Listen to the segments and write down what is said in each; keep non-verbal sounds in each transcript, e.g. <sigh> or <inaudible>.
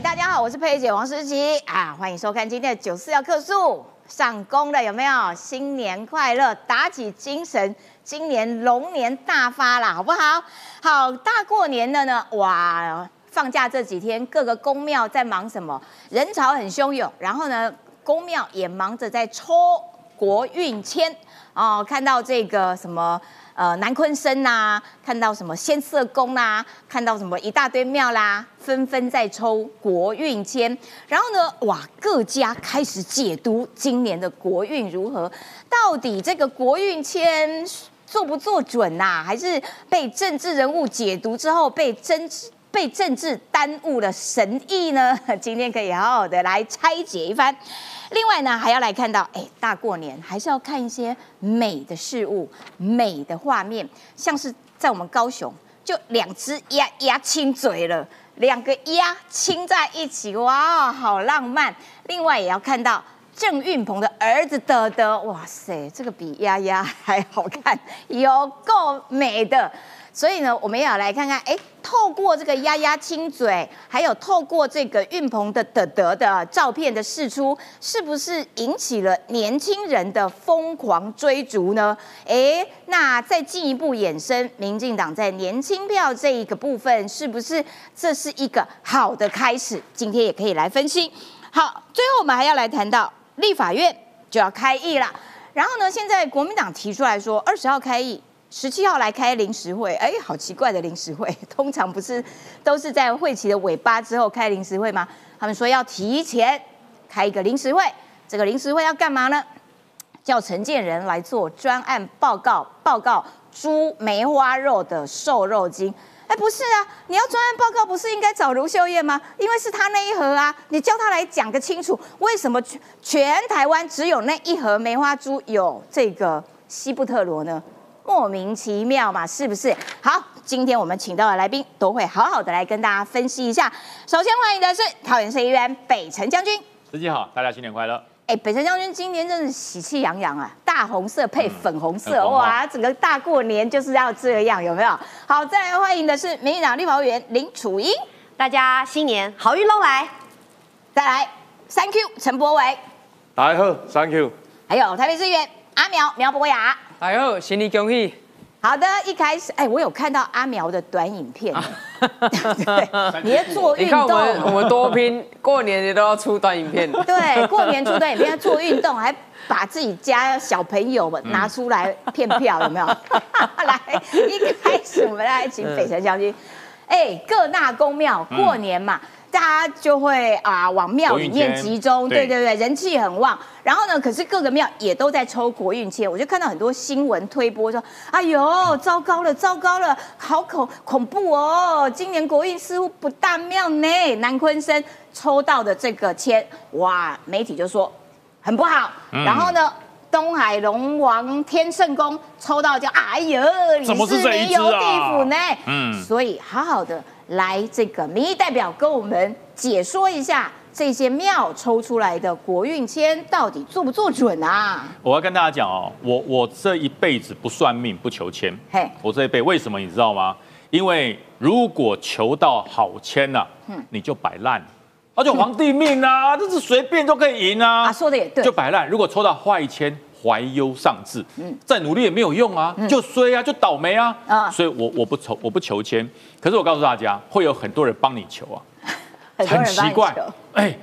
大家好，我是佩姐王诗琪啊，欢迎收看今天的九四要客诉上工了，有没有？新年快乐，打起精神，今年龙年大发啦，好不好？好，大过年的呢，哇，放假这几天各个宫庙在忙什么？人潮很汹涌，然后呢，宫庙也忙着在抽国运签哦，看到这个什么。呃，南昆生呐，看到什么仙色宫啦，看到什么一大堆庙啦，纷纷在抽国运签。然后呢，哇，各家开始解读今年的国运如何？到底这个国运签做不做准呐？还是被政治人物解读之后被政治被政治耽误了神意呢？<laughs> 今天可以好好的来拆解一番。另外呢，还要来看到，哎，大过年还是要看一些美的事物、美的画面，像是在我们高雄，就两只鸭鸭亲嘴了，两个鸭亲在一起，哇，好浪漫。另外也要看到郑运鹏的儿子德德，哇塞，这个比鸭鸭还好看，有够美的。所以呢，我们也要来看看，哎，透过这个丫丫亲嘴，还有透过这个运鹏的德德的照片的释出，是不是引起了年轻人的疯狂追逐呢？哎，那再进一步衍生，民进党在年轻票这一个部分，是不是这是一个好的开始？今天也可以来分析。好，最后我们还要来谈到立法院就要开议了，然后呢，现在国民党提出来说二十号开议。十七号来开临时会，哎，好奇怪的临时会，<laughs> 通常不是都是在会期的尾巴之后开临时会吗？他们说要提前开一个临时会，这个临时会要干嘛呢？叫承建人来做专案报告，报告猪梅花肉的瘦肉精。哎，不是啊，你要专案报告，不是应该找卢秀燕吗？因为是他那一盒啊，你叫他来讲个清楚，为什么全全台湾只有那一盒梅花猪有这个西布特罗呢？莫名其妙嘛，是不是？好，今天我们请到的来宾都会好好的来跟大家分析一下。首先欢迎的是桃园市议员北辰将军，司机好，大家新年快乐。哎，北辰将军今年真是喜气洋洋啊，大红色配粉红色，哇，整个大过年就是要这样，有没有？好，再来欢迎的是民进党立法委员林楚英，大家新年好运龙来。再来，Thank you，陈柏伟，大家好，Thank you。还有台北市议员阿苗苗博雅。哎呦，新年恭喜！好的，一开始，哎，我有看到阿苗的短影片，对，<laughs> 你在做运动，我们我们多拼，过年你都要出短影片，<laughs> 对，过年出短影片做运动，还把自己家小朋友们拿出来骗票，有没有？<laughs> 来，一开始我们来请北辰将军，哎，各大公庙过年嘛。大家就会啊往庙里面集中，对对对，人气很旺。然后呢，可是各个庙也都在抽国运签，我就看到很多新闻推播说：“哎呦，糟糕了，糟糕了，好恐恐怖哦！今年国运似乎不大妙呢。”南昆生抽到的这个签，哇，媒体就说很不好。然后呢，东海龙王天圣宫抽到就哎呦，你是没有地府呢。嗯，所以好好的。来，这个民意代表跟我们解说一下这些庙抽出来的国运签到底做不做准啊？我要跟大家讲哦，我我这一辈子不算命不求签，嘿，我这一辈为什么你知道吗？因为如果求到好签呐，嗯，你就摆烂，而且皇帝命啊，<laughs> 这是随便都可以赢啊。啊，说的也对，就摆烂。如果抽到坏签。怀忧丧志，嗯，再努力也没有用啊，就衰啊，就倒霉啊，啊，所以我我不求我不求签，可是我告诉大家，会有很多人帮你求啊，<laughs> 很奇怪，哎，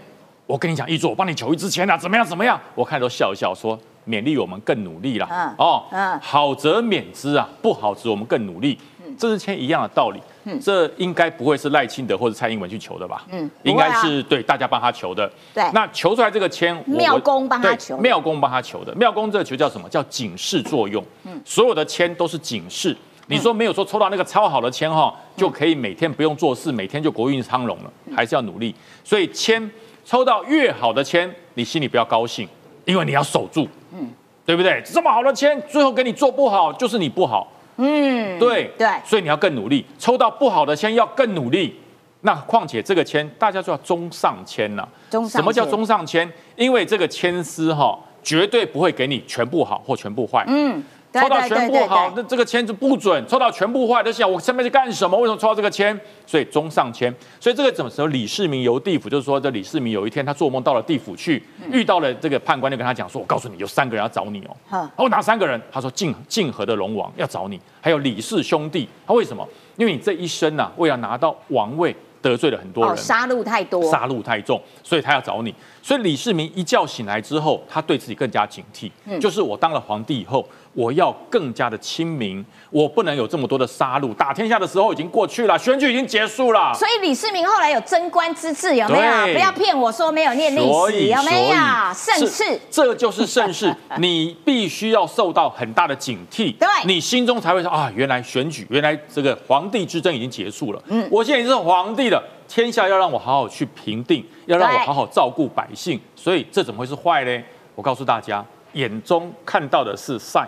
我跟你讲，一座我帮你求一支签啊，怎么样怎么样？我看都笑一笑，说勉励我们更努力啦，嗯，哦，嗯，好则勉之啊，不好则我们更努力，这支签一样的道理。这应该不会是赖清德或者蔡英文去求的吧？嗯，应该是对大家帮他求的。对，那求出来这个签，庙公帮他求。庙公帮他求的，庙公这个求叫什么？叫警示作用。嗯，所有的签都是警示。你说没有说抽到那个超好的签哈，就可以每天不用做事，每天就国运昌隆了？还是要努力。所以签抽到越好的签，你心里不要高兴，因为你要守住。嗯，对不对？这么好的签，最后给你做不好，就是你不好。嗯，对对，所以你要更努力，抽到不好的签要更努力。那况且这个签大家就要中上签了。中什么叫中上签？因为这个签丝哈，绝对不会给你全部好或全部坏。嗯，对抽到全部好，那这个签就不准；抽到全部坏，就想我下面是干什么？为什么抽到这个签？所以中上签。所以这个怎么时候李世民游地府，就是说这李世民有一天他做梦到了地府去，遇到了这个判官，就跟他讲说：“我告诉你，有三个人要找你哦。”哼哦，哪三个人？他说泾泾河的龙王要找你，还有李氏兄弟。他为什么？因为你这一生呐、为了拿到王位，得罪了很多哦，人。杀戮太多，杀戮太重，所以他要找你。所以李世民一觉醒来之后，他对自己更加警惕，嗯就是我当了皇帝以后，我要更加的亲民，我不能有这么多的杀戮。打天下的时候已经过去了，选举已经结束了。所以李世民后来有贞观之治，有没有？不要骗我说没有念历史，有没有？盛世，这就是盛世。<laughs> 你必须要受到很大的警惕，对你心中才会说啊，原来选举，原来这个皇帝之争已经结束了。嗯，我现在已经是皇帝了，天下要让我好好去平定，要让我好好照顾百姓，所以这怎么会是坏呢？我告诉大家，眼中看到的是晒，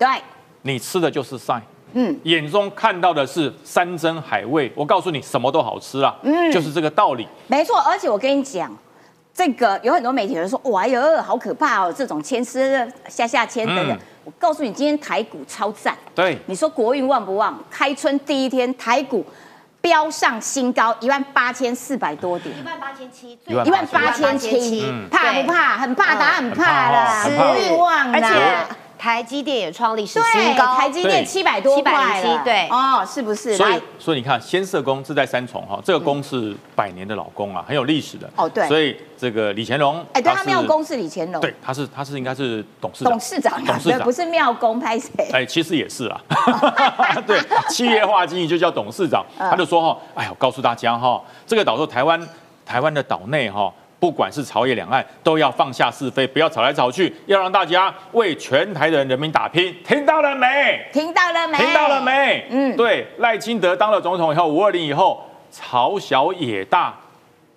对，你吃的就是晒。嗯，眼中看到的是山珍海味，我告诉你，什么都好吃啊，嗯，就是这个道理。没错。而且我跟你讲，这个有很多媒体人说，哇哟，好可怕哦，这种千丝下下签等等。嗯我告诉你，今天台股超赞。对，你说国运旺不旺？开春第一天，台股飙上新高，一万八千四百多点。一万八千七，一万一万八千七嗯，怕不怕？很怕，答案很怕啦，很怕哦国运旺而啦。且台积电也创历史对，新高，台积电七百多块了。707对。哦，是不是？所以，所以你看，先社工是在三重哈，这个宫是百年的老公啊，很有历史的。哦对。所以这个李乾隆，哎，对他是庙公是李乾隆，对，他是他是应该是董事长。董事长董事长。不是庙公拍谁？哎，其实也是啊，<laughs> 对，企业化经营就叫董事长，嗯。他就说哈，哎呀，我告诉大家哈，这个岛说台湾台湾的岛内哈，不管是朝野两岸，都要放下是非，不要吵来吵去，要让大家为全台的人民打拼，听到了没？听到了没？听到了？没？嗯嗯，对，赖清德当了总统以后，五二零以后，朝小野大，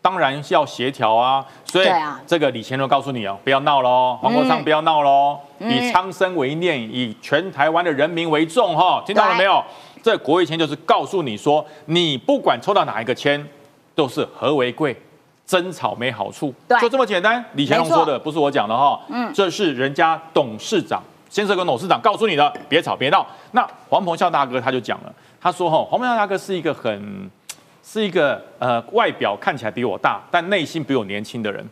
当然要协调啊。所以这个李乾隆告诉你哦，不要闹喽，黄国昌不要闹喽，嗯以苍生为念，以全台湾的人民为重哈，听到了没有？这国会签就是告诉你说，你不管抽到哪一个签，都是和为贵。争吵没好处，对就这么简单。李乾隆没错说的不是我讲的哈，嗯嗯，这是人家董事长先生跟董事长告诉你的，别吵别闹。那黄鹏孝大哥他就讲了，他说哈，黄鹏孝大哥是一个很是一个呃外表看起来比我大，但内心比我年轻的人。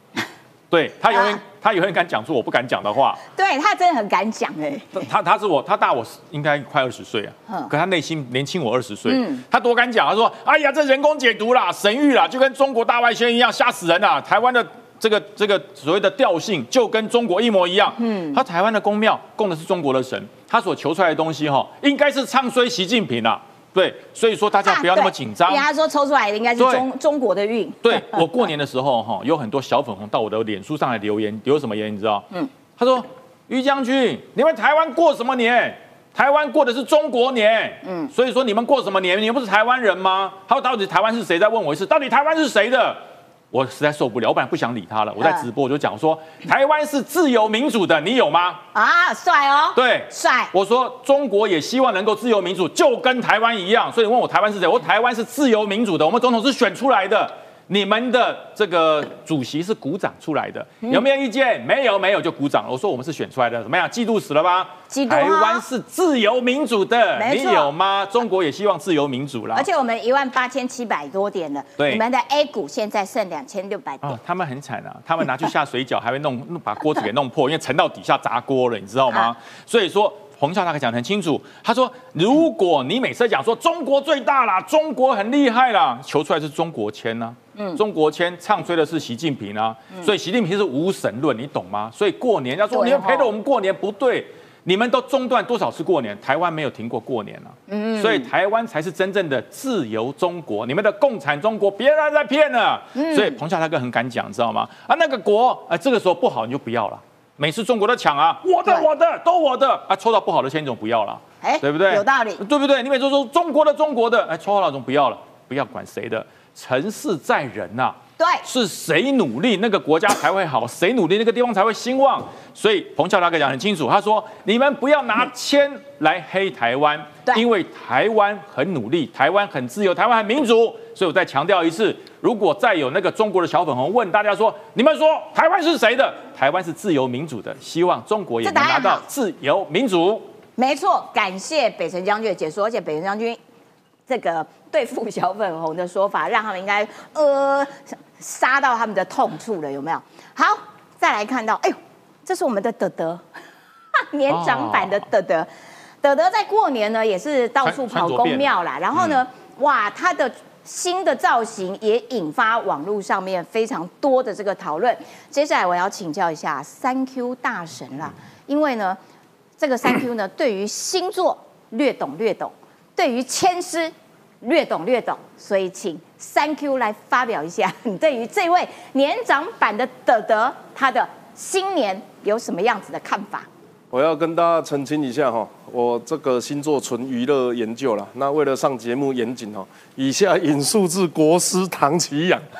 对他永远、啊他永远敢讲出我不敢讲的话。对他真的很敢讲哎，他他是我他大我应该快二十岁啊嗯，可他内心年轻我二十岁嗯。他多敢讲，他说：“哎呀，这人工解读啦，神谕啦，就跟中国大外宣一样，吓死人啦！台湾的这个这个所谓的调性就跟中国一模一样。嗯，他台湾的宫庙供的是中国的神，他所求出来的东西哈，应该是唱衰习近平啊。对，所以说大家不要那么紧张因为。他说抽出来的应该是中中国的运，对 <laughs> 我过年的时候哈，有很多小粉红到我的脸书上来留言，留什么言你知道？嗯，他说于将军，你们台湾过什么年？台湾过的是中国年，嗯，所以说你们过什么年？你们不是台湾人吗？他说到底台湾是谁？再问我一次，到底台湾是谁的？我实在受不了，我本来不想理他了。我在直播我就讲说，台湾是自由民主的，你有吗？啊，帅哦，对，帅，我说中国也希望能够自由民主，就跟台湾一样。所以你问我台湾是谁？我说台湾是自由民主的，我们总统是选出来的。你们的这个主席是鼓掌出来的，有没有意见？没有，没有就鼓掌。我说我们是选出来的，怎么样？嫉妒死了吧？嫉妒啊台湾是自由民主的，你没有吗？中国也希望自由民主啦。而且我们一万八千七百多点了，对你们的 A 股现在剩两千六百点啊，，他们很惨啊，他们拿去下水饺，还会弄 <laughs> 弄把锅子给弄破，因为沉到底下砸锅了，你知道吗？啊所以说。洪校大哥讲得很清楚，他说：“如果你每次讲说中国最大啦，中国很厉害啦，求出来是中国签呢、嗯，中国签唱衰的是习近平啊，所以习近平是无神论，你懂吗？所以过年要说对你们陪着哦我们过年不对，你们都中断多少次过年？台湾没有停过过年啊，嗯，所以台湾才是真正的自由中国，你们的共产中国别人在骗了，所以彭夏大哥很敢讲，你知道吗？啊，那个国啊，这个时候不好你就不要了。”每次中国都抢啊，我的我的都我的啊，抽到不好的签总不要了，哎对不对？有道理对不对？你每次说中国的中国的，哎，抽好了总不要了，不要管谁的，成事在人呐、对，是谁努力，那个国家才会好；<laughs> 谁努力，那个地方才会兴旺。所以彭教大哥讲得很清楚，他说：你们不要拿签来黑台湾，因为台湾很努力，台湾很自由，台湾很民主。所以我再强调一次，如果再有那个中国的小粉红问大家说，你们说台湾是谁的？台湾是自由民主的，希望中国也能拿到自由民主。没错，感谢北辰将军的解说，而且北辰将军这个对付小粉红的说法，让他们应该呃杀到他们的痛处了，有没有？好，再来看到，哎呦，这是我们的德德，<laughs> 年长版的德德。德德在过年呢，也是到处跑公庙啦。然后呢，哇，他的新的造型也引发网络上面非常多的这个讨论。接下来我要请教一下三 Q 大神啦，因为呢，这个三 Q 呢，对于星座略懂略懂，对于签诗略懂略懂，所以请三 Q 来发表一下，你 <laughs> 对于这位年长版的德德，他的新年有什么样子的看法？我要跟大家澄清一下哈，我这个星座纯娱乐研究了。那为了上节目严谨哦，以下引述自国师唐奇阳。<laughs>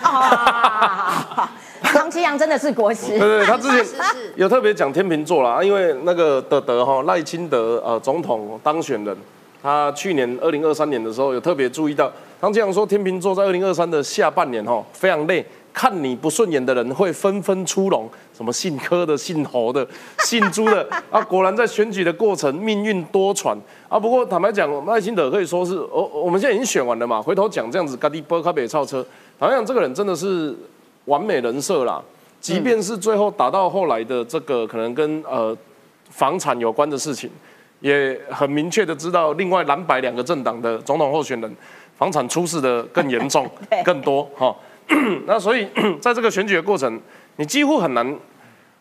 唐奇阳真的是国师。对对，他之前 <laughs> 有特别讲天秤座啦，因为那个德德哈赖清德呃总统当选人，他去年二零二三年的时候有特别注意到，唐奇阳说天秤座在二零二三的下半年哈非常累。看你不顺眼的人会纷纷出笼，什么姓柯的、姓侯的、<laughs> 姓朱的啊！果然在选举的过程，命运多舛啊！不过坦白讲，耐心的可以说是，我我们现在已经选完了嘛，回头讲这样子，咖喱波咖北超车，坦白讲，这个人真的是完美人设啦。即便是最后打到后来的这个可能跟呃房产有关的事情，也很明确的知道，另外蓝白两个政党的总统候选人房产出事的更严重、<laughs> 更多哈。<clears throat> 那所以，<clears throat> 在这个选举的过程，你几乎很难。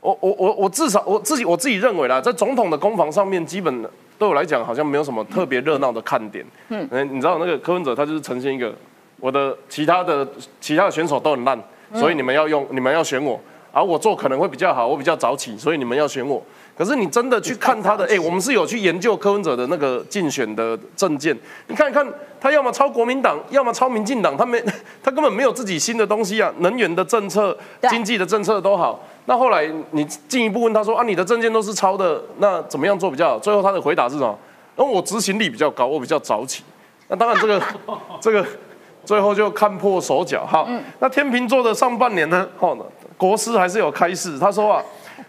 我我我我至少我自己我自己认为啦，在总统的攻防上面，基本对我来讲好像没有什么特别热闹的看点。嗯，你知道那个柯文哲他就是呈现一个，我的其他的其他的选手都很烂，所以你们要用你们要选我，而我做可能会比较好，我比较早起，所以你们要选我。可是你真的去看他的，哎，我们是有去研究柯文哲的那个竞选的证件，你看一看，他要么抄国民党，要么抄民进党，他没，<laughs> 他根本没有自己新的东西啊，能源的政策、经济的政策都好。那后来你进一步问他说啊，你的证件都是抄的，那怎么样做比较好？最后他的回答是什么？那我执行力比较高，我比较早起。那当然这个 <laughs> 这个最后就看破手脚。哈，那天秤座的上半年呢？哦，国师还是有开示，他说啊。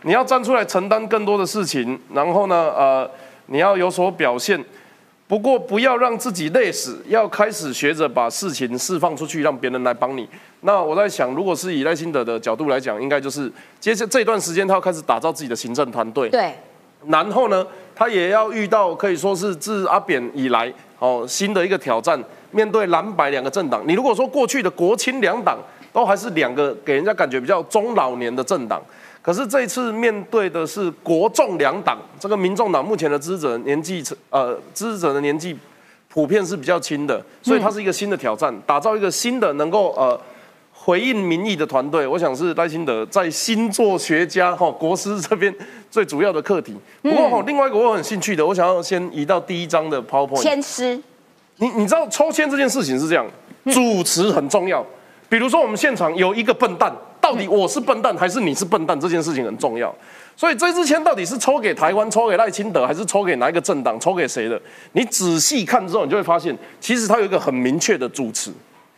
你要站出来承担更多的事情，然后呢，呃，你要有所表现。不过不要让自己累死，要开始学着把事情释放出去，让别人来帮你。那我在想，如果是以赖清德的角度来讲，应该就是接下这段时间他要开始打造自己的行政团队。对。然后呢，他也要遇到可以说是自阿扁以来哦新的一个挑战，面对蓝白两个政党。你如果说过去的国亲两党都还是两个给人家感觉比较中老年的政党。可是这一次面对的是国众两党，这个民众党目前的支持者年纪，呃，支持者的年纪普遍是比较轻的，所以它是一个新的挑战，打造一个新的能够呃回应民意的团队。我想是赖清德在星座学家哈国师这边最主要的课题。不过哈，另外一个我很兴趣的，我想要先移到第一章的 PowerPoint。签诗，你你知道抽签这件事情是这样，主持很重要。比如说我们现场有一个笨蛋。到底我是笨蛋还是你是笨蛋？这件事情很重要，所以这支签到底是抽给台湾、抽给赖清德，还是抽给哪一个政党、抽给谁的？你仔细看之后，你就会发现，其实它有一个很明确的主旨。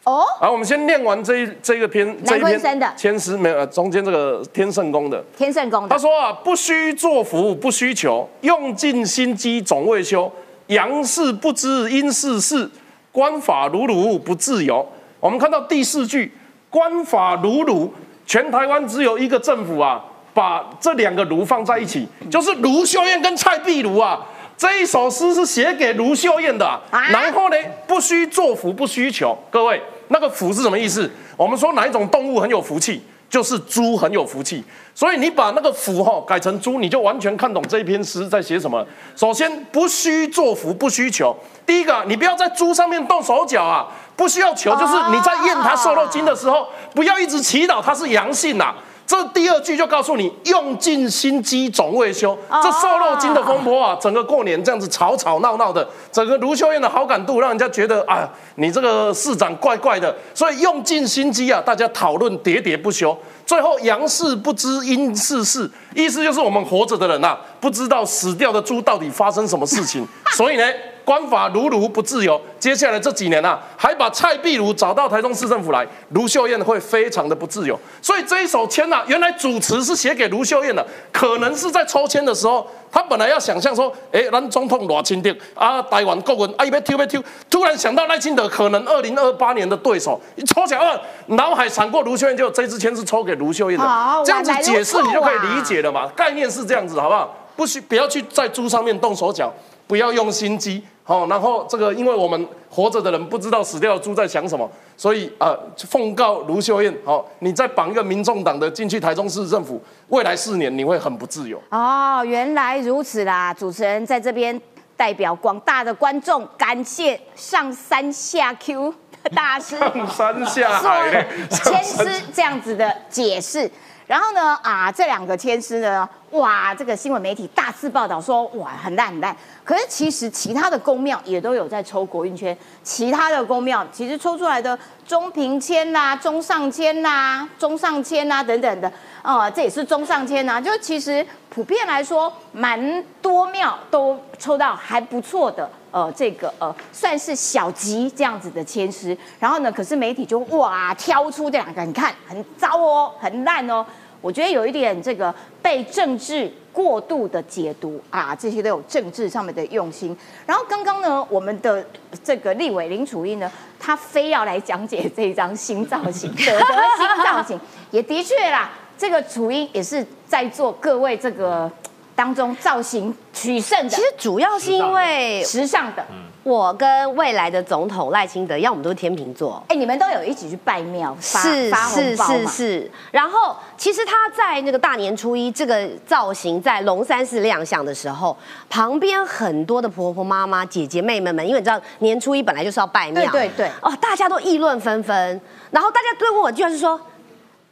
哦，好，我们先念完这一这个篇这一篇签诗，没有中间这个天圣宫的天圣宫。他说啊，不需作福，不需求，用尽心机总未休。阳事不知阴事事，官法如如不自由。我们看到第四句，官法如如。全台湾只有一个政府啊，把这两个卢放在一起，就是卢秀燕跟蔡壁如啊。这一首诗是写给卢秀燕的。然后呢，不需作福，不需求。各位，那个福是什么意思？我们说哪一种动物很有福气，就是猪很有福气。所以你把那个福哈改成猪，你就完全看懂这一篇诗在写什么。首先，不需作福，不需求。第一个，你不要在猪上面动手脚啊。不需要求，就是你在验他瘦肉精的时候，不要一直祈祷他是阳性呐。这第二句就告诉你，用尽心机总未休。这瘦肉精的风波啊，整个过年这样子吵吵闹闹的，整个卢秀燕的好感度让人家觉得，啊，你这个市长怪怪的。所以用尽心机啊，大家讨论喋喋不休。最后阳事不知阴事事，意思就是我们活着的人呐，不知道死掉的猪到底发生什么事情。所以呢。官法如如不自由。接下来这几年啊，还把蔡壁如找到台中市政府来，卢秀燕会非常的不自由。所以这一手签呐，原来主持是写给卢秀燕的，可能是在抽签的时候，他本来要想象说，哎，咱总统罗清定啊，台湾国文啊，一边抽一边抽，突然想到赖清德可能二零二八年的对手，一抽起来，脑海闪过卢秀燕，就这支签是抽给卢秀燕的，这样子解释你就可以理解了嘛，概念是这样子，好不好？不需不要去在猪上面动手脚，不要用心机。好，然后这个，因为我们活着的人不知道死掉的猪在想什么，所以呃，奉告卢秀燕，好，你再绑一个民众党的进去台中市政府，未来四年你会很不自由。哦，原来如此啦！主持人在这边代表广大的观众，感谢上山下 Q <laughs> 大师上山下海签诗这样子的解释。然后呢，啊，这两个签师呢，哇，这个新闻媒体大肆报道说，哇，很烂很烂。可是其实其他的宫庙也都有在抽国运签，其他的宫庙其实抽出来的中平签啦、中上签啦、中上签啦等等的，啊，这也是中上签呐。就其实普遍来说，蛮多庙都抽到还不错的，呃，这个呃算是小吉这样子的签诗。然后呢，可是媒体就哇挑出这两个，你看很糟哦，很烂哦。我觉得有一点这个被政治过度的解读啊，这些都有政治上面的用心。然后刚刚呢，我们的这个立委林楚英呢，他非要来讲解这一张新造型，<laughs> 得得新造型，也的确啦，这个楚英也是在做各位这个当中造型取胜的。其实主要是因为时尚的。我跟未来的总统赖清德，要我们都是天秤座，哎，你们都有一起去拜庙，是是是是。然后其实他在那个大年初一这个造型在龙山寺亮相的时候，旁边很多的婆婆妈妈、姐姐妹妹们，因为你知道年初一本来就是要拜庙，对对对，哦，大家都议论纷纷。然后大家对问我，居然是说，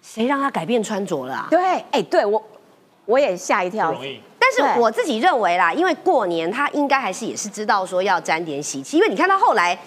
谁让他改变穿着了？对，哎，对我我也吓一跳。但是我自己认为啦，因为过年他应该还是也是知道说要沾点喜气，因为你看他后来，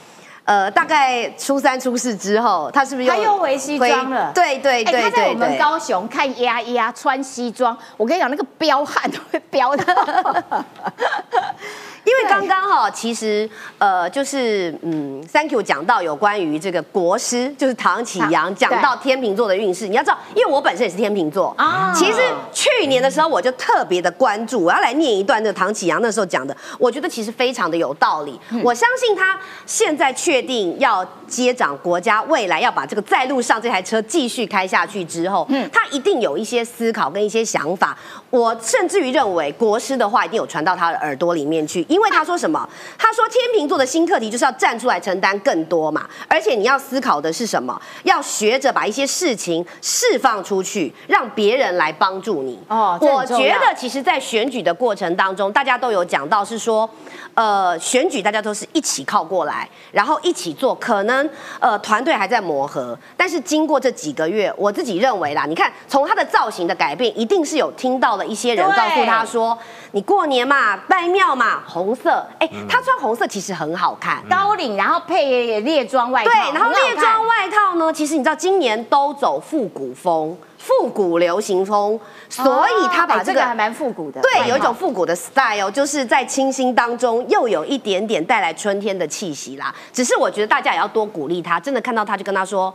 呃，大概初三初四之后，他是不是他又回西装了？对对对对。他在我们高雄看丫丫穿西装，我跟你讲，那个彪悍都会彪的。<laughs> 因为刚刚哈，其实呃，就是嗯，Thank you 讲到有关于这个国师，就是唐启阳讲到天秤座的运势。你要知道，因为我本身也是天秤座啊。其实去年的时候，我就特别的关注，我要来念一段那个唐启阳那时候讲的，我觉得其实非常的有道理。我相信他现在确定要接掌国家未来要把这个在路上这台车继续开下去之后，嗯，他一定有一些思考跟一些想法。我甚至于认为国师的话一定有传到他的耳朵里面去。因为他说什么？他说天秤座的新课题就是要站出来承担更多嘛，而且你要思考的是什么？要学着把一些事情释放出去，让别人来帮助你。哦，我觉得其实，在选举的过程当中，大家都有讲到是说，呃，选举大家都是一起靠过来，然后一起做，可能呃团队还在磨合，但是经过这几个月，我自己认为啦，你看从他的造型的改变，一定是有听到了一些人告诉他说，你过年嘛，拜庙嘛，红。色，哎，他穿红色其实很好看，高领，然后配列装外套。对，然后列装外套呢，其实你知道今年都走复古风，复古流行风，所以他把这个还蛮复古的。对，有一种复古的 style，就是在清新当中又有一点点带来春天的气息啦。只是我觉得大家也要多鼓励他，真的看到他就跟他说：“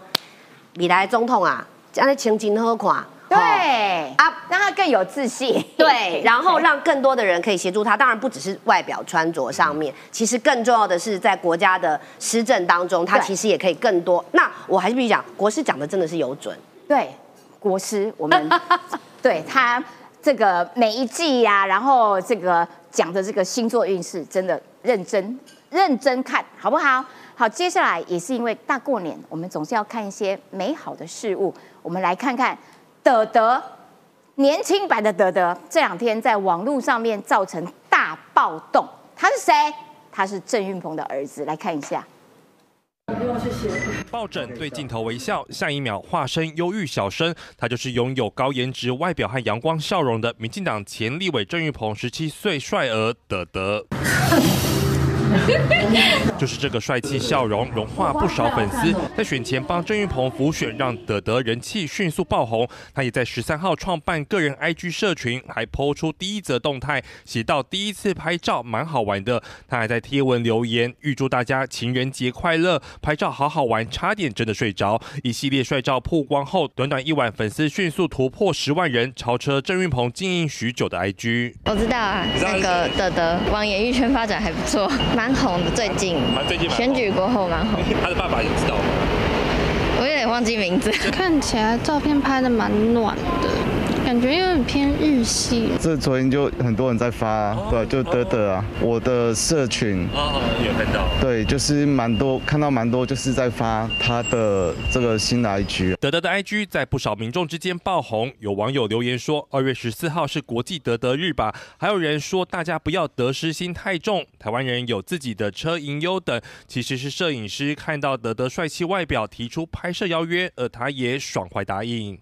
米来总统啊，这样的情景何款？”对啊，让他更有自信。对，然后让更多的人可以协助他。当然不只是外表穿着上面，其实更重要的是在国家的施政当中，他其实也可以更多。那我还是必须讲，国师讲的真的是有准。对，国师，我们 <laughs> 对他这个每一季呀，然后这个讲的这个星座运势，真的认真认真看好不好？好，接下来也是因为大过年，我们总是要看一些美好的事物，我们来看看。德德，年轻版的德德，这两天在网络上面造成大暴动。他是谁？他是郑运鹏的儿子。来看一下。抱枕对镜头微笑，下一秒化身忧郁小生。他就是拥有高颜值外表和阳光笑容的民进党前立委郑玉鹏十七岁帅儿德德。<laughs> 就是这个帅气笑容，融化不少粉丝。在选前帮郑云鹏辅选，让德德人气迅速爆红。他也在十三号创办个人 IG 社群，还抛出第一则动态，写到第一次拍照蛮好玩的。他还在贴文留言，预祝大家情人节快乐，拍照好好玩，差点真的睡着。一系列帅照曝光后，短短一晚，粉丝迅速突破十万人，超车郑云鹏经营许久的 IG。我知道啊，那个德德往演艺圈发展还不错，蛮红的，最近最近选举过后蛮红。<laughs> 他的爸爸也知道吗？我有点忘记名字。看起来照片拍的蛮暖的，感觉有点偏日系。这昨天就很多人在发，对，就德德啊，我的社群哦，有看到。对，就是蛮多看到蛮多就是在发他的这个新的 IG。德德的 IG 在不少民众之间爆红，有网友留言说，二月十四号是国际德德日吧？还有人说大家不要得失心太重，台湾人有自己的车银优等。其实是摄影师看到德德帅气外表，提出拍摄邀约，而他也爽快答应。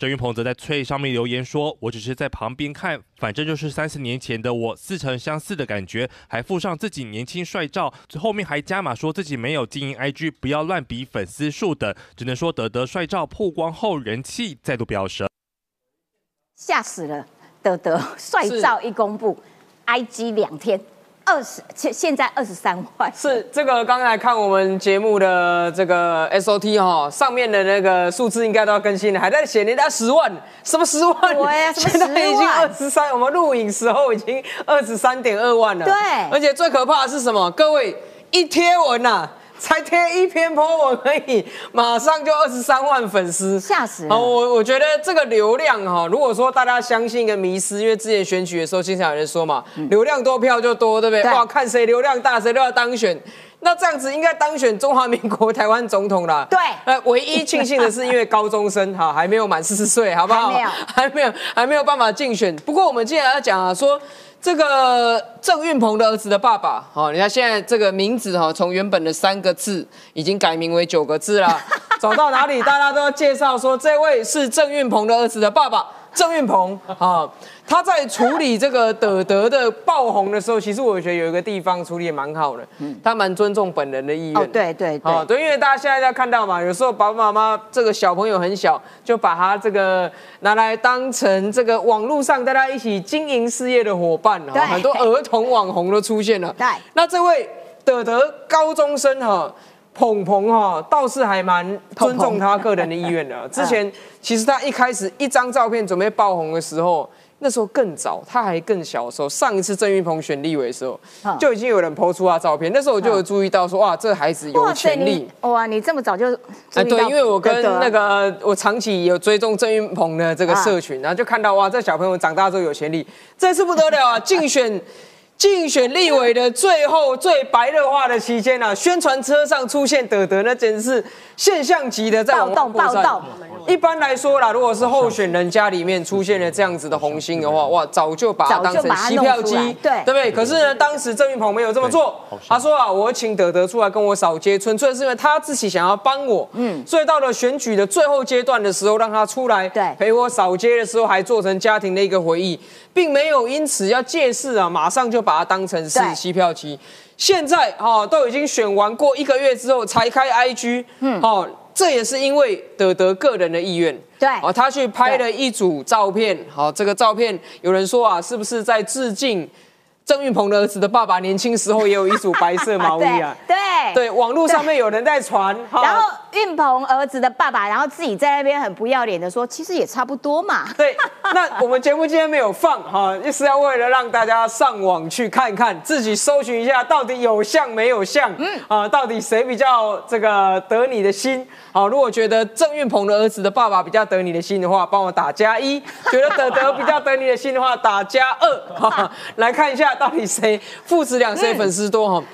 郑云鹏则在翠上面留言说：“我只是在旁边看，反正就是三十年前的我，似曾相似的感觉。”还附上自己年轻帅照，后面还加码说自己没有经营 IG，不要乱比粉丝数等。只能说德德帅照曝光后，人气再度飙升。吓死了！德德帅照一公布，IG 两天。二十，现现在二十三万。是这个，刚才看我们节目的这个 SOT 哈，上面的那个数字应该都要更新了，还在写人家十万，什么十万？对呀，<laughs> 现在已经二十三，我们录影时候已经二十三点二万了。对，而且最可怕的是什么？各位一贴文呐。才贴一篇 po 文而已，马上就二十三万粉丝，吓死了！我我觉得这个流量哈，如果说大家相信一个迷失，因为之前选举的时候经常有人说嘛，流量多票就多，对不对？哇，看谁流量大，谁都要当选。那这样子应该当选中华民国台湾总统啦。对，呃，唯一庆幸的是，因为高中生哈还没有满四十岁，好不好？<laughs> 还没有，还没有，还没有办法竞选。不过我们今天要讲啊，说。这个郑运鹏的儿子的爸爸，好，你看现在这个名字哈，从原本的三个字已经改名为九个字了。<laughs> 走到哪里，大家都要介绍说，这位是郑运鹏的儿子的爸爸。郑运鹏啊，他在处理这个德德的爆红的时候，其实我觉得有一个地方处理也蛮好的，他蛮尊重本人的意愿。对对对，对，因为大家现在在看到嘛，有时候爸爸妈妈这个小朋友很小，就把他这个拿来当成这个网络上大家一起经营事业的伙伴，啊，很多儿童网红都出现了。<laughs> 对，那这位德德高中生哈。捧捧哈倒是还蛮尊重他个人的意愿的。<laughs> 之前其实他一开始一张照片准备爆红的时候，那时候更早，他还更小的时候，上一次郑云鹏选立委的时候，就已经有人抛出他照片。那时候我就有注意到说，哇，这孩子有潜力。哇，你这么早就哎，对，因为我跟那个我长期有追踪郑云鹏的这个社群，然后就看到哇，这小朋友长大之后有潜力，这次不得了啊，竞选。竞选立委的最后最白热化的期间啊，宣传车上出现德德，那简直是现象级的在报道报道。一般来说啦，如果是候选人家里面出现了这样子的红心的话，哇，早就把它当成吸票机，对对不对？可是呢，当时郑云鹏没有这么做，他说啊，我请德德出来跟我扫街，纯粹是因为他自己想要帮我，嗯，所以到了选举的最后阶段的时候，让他出来陪我扫街的时候，还做成家庭的一个回忆。并没有因此要借势啊，马上就把它当成是吸票机。现在哈都已经选完过一个月之后才开 IG，嗯，哦，这也是因为德德个人的意愿，对，哦，他去拍了一组照片，好，这个照片有人说啊，是不是在致敬？郑运鹏的儿子的爸爸？年轻时候也有一组白色毛衣啊，<laughs> 对对，网络上面有人在传。然后运鹏儿子的爸爸，然后自己在那边很不要脸的说，其实也差不多嘛。<laughs> 对，那我们节目今天没有放哈，就是要为了让大家上网去看看，自己搜寻一下到底有像没有像，嗯啊，到底谁比较这个得你的心？好，如果觉得郑运鹏的儿子的爸爸比较得你的心的话，帮我打加一；<laughs> 觉得德德比较得你的心的话，打加二。哈来看一下。到底谁父子俩谁粉丝多哈？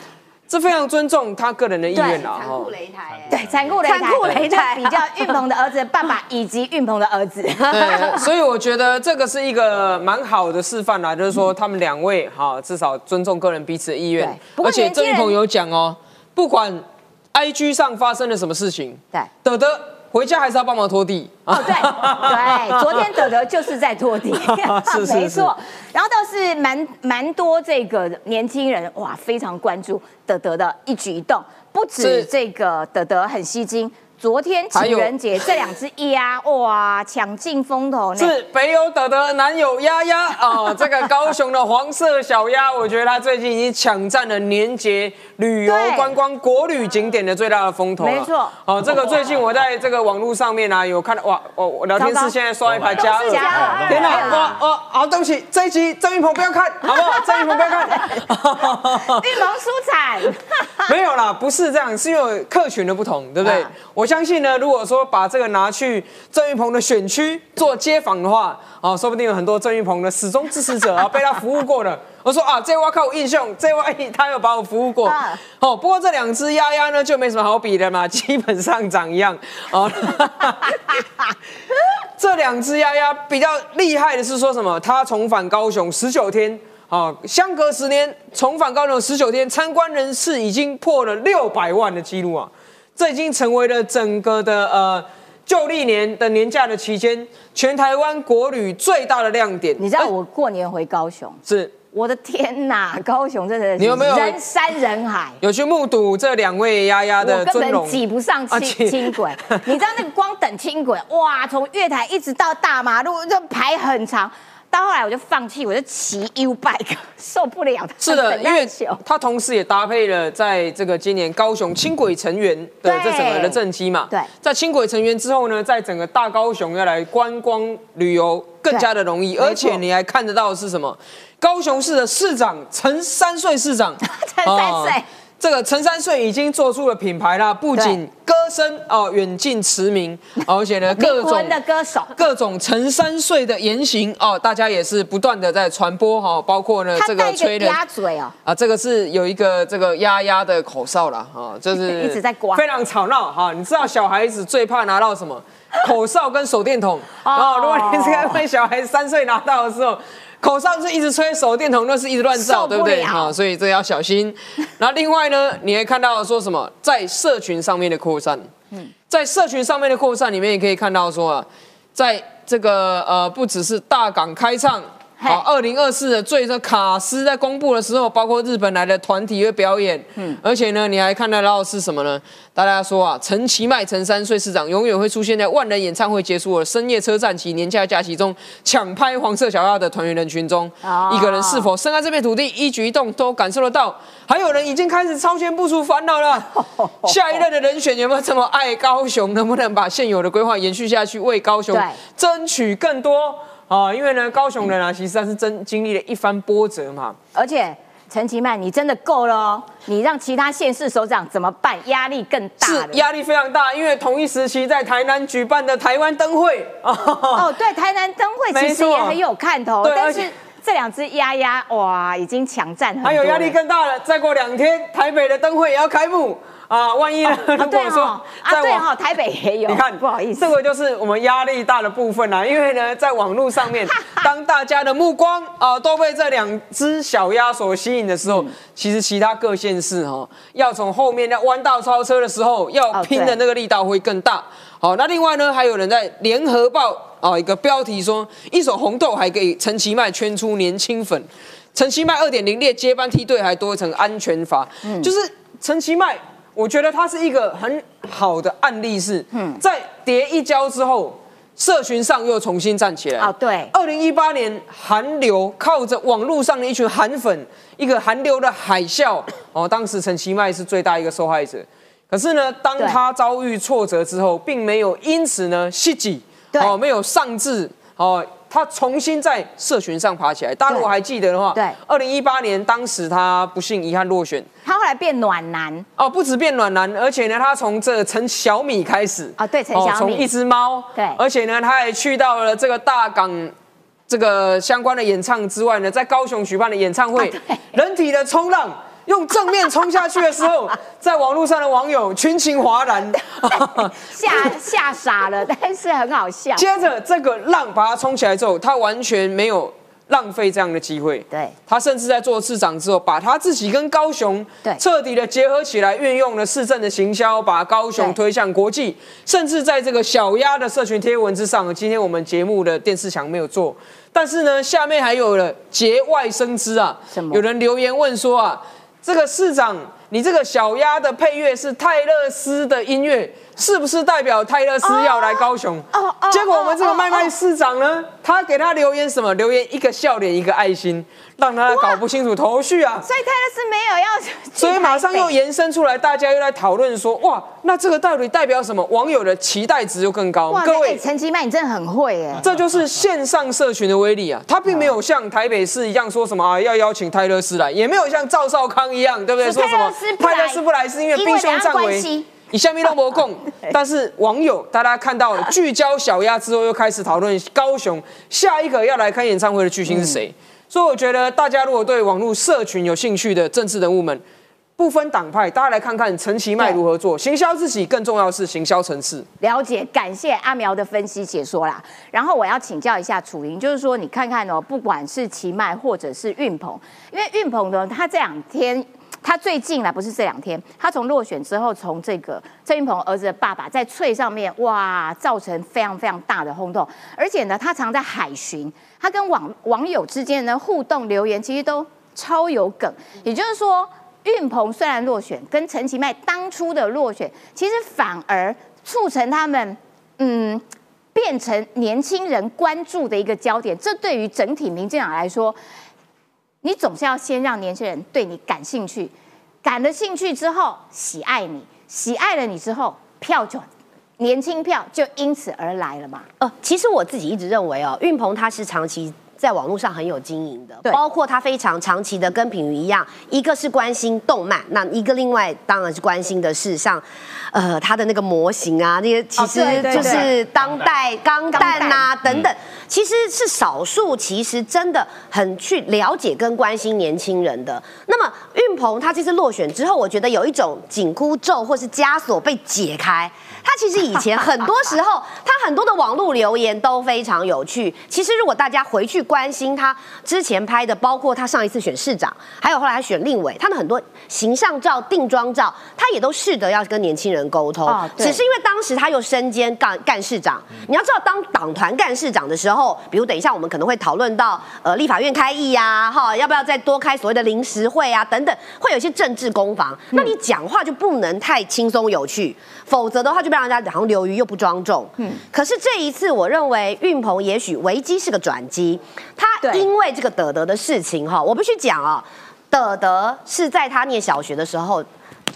这非常尊重他个人的意愿啊！残酷擂台，对，残酷擂台，残酷擂台比较运鹏的儿子的爸爸以及运鹏的儿子。<laughs> <laughs> 对，所以我觉得这个是一个蛮好的示范啦，就是说他们两位哈，至少尊重个人彼此的意愿。而且郑运鹏有讲哦，不管 IG 上发生了什么事情，对，德德回家还是要帮忙拖地。哦，对对，昨天德德就是在拖地，<laughs> <laughs> 是是没错。然后倒是蛮蛮多这个年轻人哇，非常关注德德的一举一动，不止是这个德德很吸睛。昨天情人节这两只鸭哇抢尽风头呢，是北有德德，南有鸭鸭啊！这个高雄的黄色小鸭，我觉得它最近已经抢占了年节旅游对观光国旅景点的最大的风头了。没错哦，这个最近我在这个网络上面啊，有看到哇，我我聊天室现在刷一排加二，加二天哪！哇哦，好，对不起，这一集郑云鹏不要看，<laughs> 好不好？郑云鹏不要看。玉龙蔬产，<laughs> 没有啦，不是这样，是因为客群的不同，对不对？啊我相信呢，如果说把这个拿去郑云鹏的选区做街访的话，哦，说不定有很多郑云鹏的始终支持者啊，被他服务过的。我说啊，这位靠我印象，这位他有把我服务过。啊哦，不过这两只鸭鸭呢，就没什么好比的嘛，<laughs> 基本上长一样。哦，<laughs> 这两只鸭鸭比较厉害的是说什么？它重返高雄十九天。啊，相隔十年重返高雄十九天，参观人次已经破了六百万的记录啊！这已经成为了整个的呃旧历年的年假的期间，全台湾国旅最大的亮点。你知道哎我过年回高雄，是我的天哪，高雄真的是你有没有人山人海？有去目睹这两位丫丫我根本？挤不上啊轻轻轨，<laughs> 你知道那个光等轻轨，哇，从月台一直到大马路，就排很长。到后来我就放弃，我就骑 U bike，受不了。是的，等因为太久它同时也搭配了在这个今年高雄轻轨成员的这整个的政绩嘛。对在轻轨成员之后呢，在整个大高雄要来观光旅游更加的容易，而且你还看得到是什么？高雄市的市长陈三岁市长，<laughs> 陈三岁哦这个陈三岁已经做出了品牌啦，不仅歌声哦远近驰名，<laughs> 而且呢各种的歌手，各种陈三岁的言行哦，大家也是不断的在传播哈、包括呢这个个吹的鸭嘴哦，啊，这个是有一个这个丫丫的口哨啦，哈、就是一直在刮非常吵闹哈、你知道小孩子最怕拿到什么？口哨跟手电筒哦。如果你是在问小孩子三岁拿到的时候。口哨是一直吹，手电筒那是一直乱照，不对不对？了哈，所以这要小心。<laughs> 然后另外呢，你也看到说什么，在社群上面的扩散，嗯，在社群上面的扩散里面，也可以看到说啊，在这个呃，不只是大港开唱。嘿好，二零二四的最这卡斯在公布的时候，包括日本来的团体会表演，嗯，而且呢，你还看得到是什么呢？大家说啊，陈其迈陈三岁市长永远会出现在万人演唱会结束的深夜车站及年假假期中，抢拍黄色小鸭的团员人群中，哦一个人是否深爱这片土地，一举一动都感受得到。还有人已经开始超前部署烦恼了，<laughs> 下一任的人选有没有这么爱高雄？能不能把现有的规划延续下去，为高雄争取更多？啊，因为呢，高雄人啊，其实他是真经历了一番波折嘛。而且陈其迈，你真的够了哦！你让其他县市首长怎么办？压力更大了。是压力非常大，因为同一时期在台南举办的台湾灯会啊，哦，对，台南灯会 <laughs> 其实也很有看头，但是这两只鸭鸭哇，已经抢占很。还有压力更大了。再过两天，台北的灯会也要开幕啊，万一 <laughs> 如对果说哈，啊对哈，台北也有。你看，不好意思，这个就是我们压力大的部分啦。因为呢，在网络上面，<laughs> 当大家的目光啊、都被这两只小鸭所吸引的时候，嗯其实其他各县市哈、要从后面要弯道超车的时候，要哦拼的那个力道会更大。好，那另外呢，还有人在联合报啊、一个标题说，一手红豆还给陈其迈圈出年轻粉。陈其迈二点零列接班梯队还多一层安全阀，嗯就是陈其迈，我觉得它是一个很好的案例是，嗯在跌一跤之后，社群上又重新站起来。哦对二零一八年韩流靠着网络上的一群韩粉，一个韩流的海啸，<coughs> 哦，当时陈其迈是最大一个受害者。可是呢，当他遭遇挫折之后，并没有因此呢息己，对哦，没有上志，哦，他重新在社群上爬起来。大家如果还记得的话，对。二零一八年当时他不幸遗憾落选，他后来变暖男，哦，不止变暖男，而且呢，他从这个陈小米开始。啊对陈小米。从一只猫，对。而且呢，他还去到了这个大港这个相关的演唱之外呢，在高雄举办的演唱会，啊人体的冲浪。用正面冲下去的时候，在网络上的网友群情哗然。<laughs> 吓吓傻了，但是很好笑。接着这个浪把它冲起来之后，他完全没有浪费这样的机会。对，他甚至在做市长之后，把他自己跟高雄彻底的结合起来，运用了市政的行销，把高雄推向国际，甚至在这个小鸭的社群贴文之上，今天我们节目的电视墙没有做，但是呢，下面还有了节外生枝啊，有人留言问说啊，这个市长，你这个小鸭的配乐是泰勒斯的音乐。是不是代表泰勒斯要来高雄？哦哦。结果我们这个麦麦市长呢，他给他留言什么？留言一个笑脸，一个爱心，让他搞不清楚头绪啊。所以泰勒斯没有要。所以马上又延伸出来，大家又来讨论说，哇，那这个到底代表什么？网友的期待值又更高。各位，陈其迈，你真的很会哎。这就是线上社群的威力啊！他并没有像台北市一样说什么啊，要邀请泰勒斯来，也没有像赵少康一样，对不对？说什么泰勒斯不来是因为兵凶战危。你下面都没供，<laughs> 但是网友大家看到聚焦小鸭之后，又开始讨论高雄下一个要来开演唱会的巨星是谁。所以我觉得大家如果对网络社群有兴趣的政治人物们，不分党派，大家来看看陈其迈如何做行销自己，更重要是行销层次。了解，感谢阿苗的分析解说啦。然后我要请教一下楚莹，就是说你看看哦，不管是奇迈或者是运鹏，因为运鹏呢，他这两天。他最近来不是这两天，他从落选之后，从这个郑云鹏儿子的爸爸在翠上面哇，造成非常非常大的轰动。而且呢，他常在海巡，他跟网网友之间的互动留言其实都超有梗。也就是说，运鹏虽然落选，跟陈其迈当初的落选，其实反而促成他们嗯变成年轻人关注的一个焦点。这对于整体民进党来说。你总是要先让年轻人对你感兴趣，感了兴趣之后喜爱你，喜爱了你之后票就年轻票就因此而来了嘛？哦，其实我自己一直认为哦，运鹏他是长期。在网络上很有经营的，包括他非常长期的跟品瑜一样，一个是关心动漫，那一个另外当然是关心的是像，呃，他的那个模型啊，那些其实就是当代钢弹啊等等，其实是少数，其实真的很去了解跟关心年轻人的。那么运鹏他这次落选之后，我觉得有一种紧箍咒或是枷锁被解开。他其实以前很多时候，他很多的网络留言都非常有趣。其实如果大家回去关心他之前拍的，包括他上一次选市长，还有后来选立委，他的很多形象照、定妆照，他也都试着要跟年轻人沟通。只是因为当时他又身兼干干事长，你要知道，当党团干事长的时候，比如等一下我们可能会讨论到呃立法院开议呀，哈，要不要再多开所谓的临时会啊等等，会有一些政治攻防。那你讲话就不能太轻松有趣，否则的话就被。人家好像刘瑜又不庄重，嗯，可是这一次我认为运鹏也许危机是个转机，他因为这个德德的事情哈，我必须讲啊，德德是在他念小学的时候，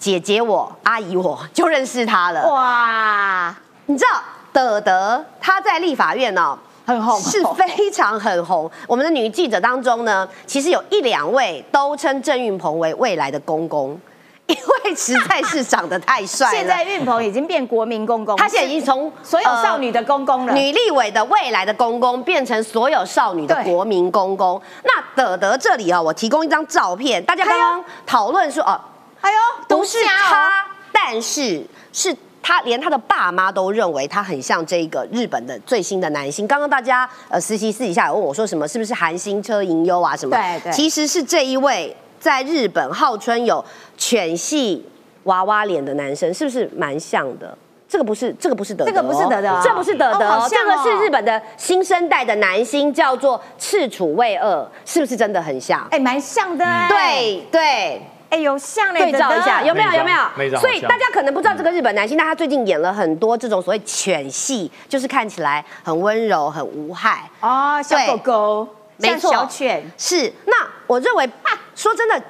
姐姐我阿姨我就认识他了，哇，你知道德德他在立法院呢很红，是非常很红，我们的女记者当中呢，其实有一两位都称郑运鹏为未来的公公。因为实在是长得太帅了。现在运鹏已经变国民公公，他现在已经从所有少女的公公了，女立委的未来的公公，变成所有少女的国民公公。那德德这里啊，我提供一张照片，大家刚刚讨论说哦，哎呦，不是他，但是是他，连他的爸妈都认为他很像这个日本的最新的男星。刚刚大家呃实习私底下有问我说什么，是不是韩星车银优啊什么？对对，其实是这一位。在日本号称有犬系娃娃脸的男生，是不是蛮像的？这个不是，这个不是德德，这个不是德德，这不是德德，这个是日本的新生代的男星，叫做赤楚卫二，是不是真的很像？哎，蛮像的，对对，哎有像对照一下，有没有有没有？所以大家可能不知道这个日本男星，但他最近演了很多这种所谓犬系，就是看起来很温柔、很无害。哦，小狗狗。没错，小犬是。那我认为，说真的。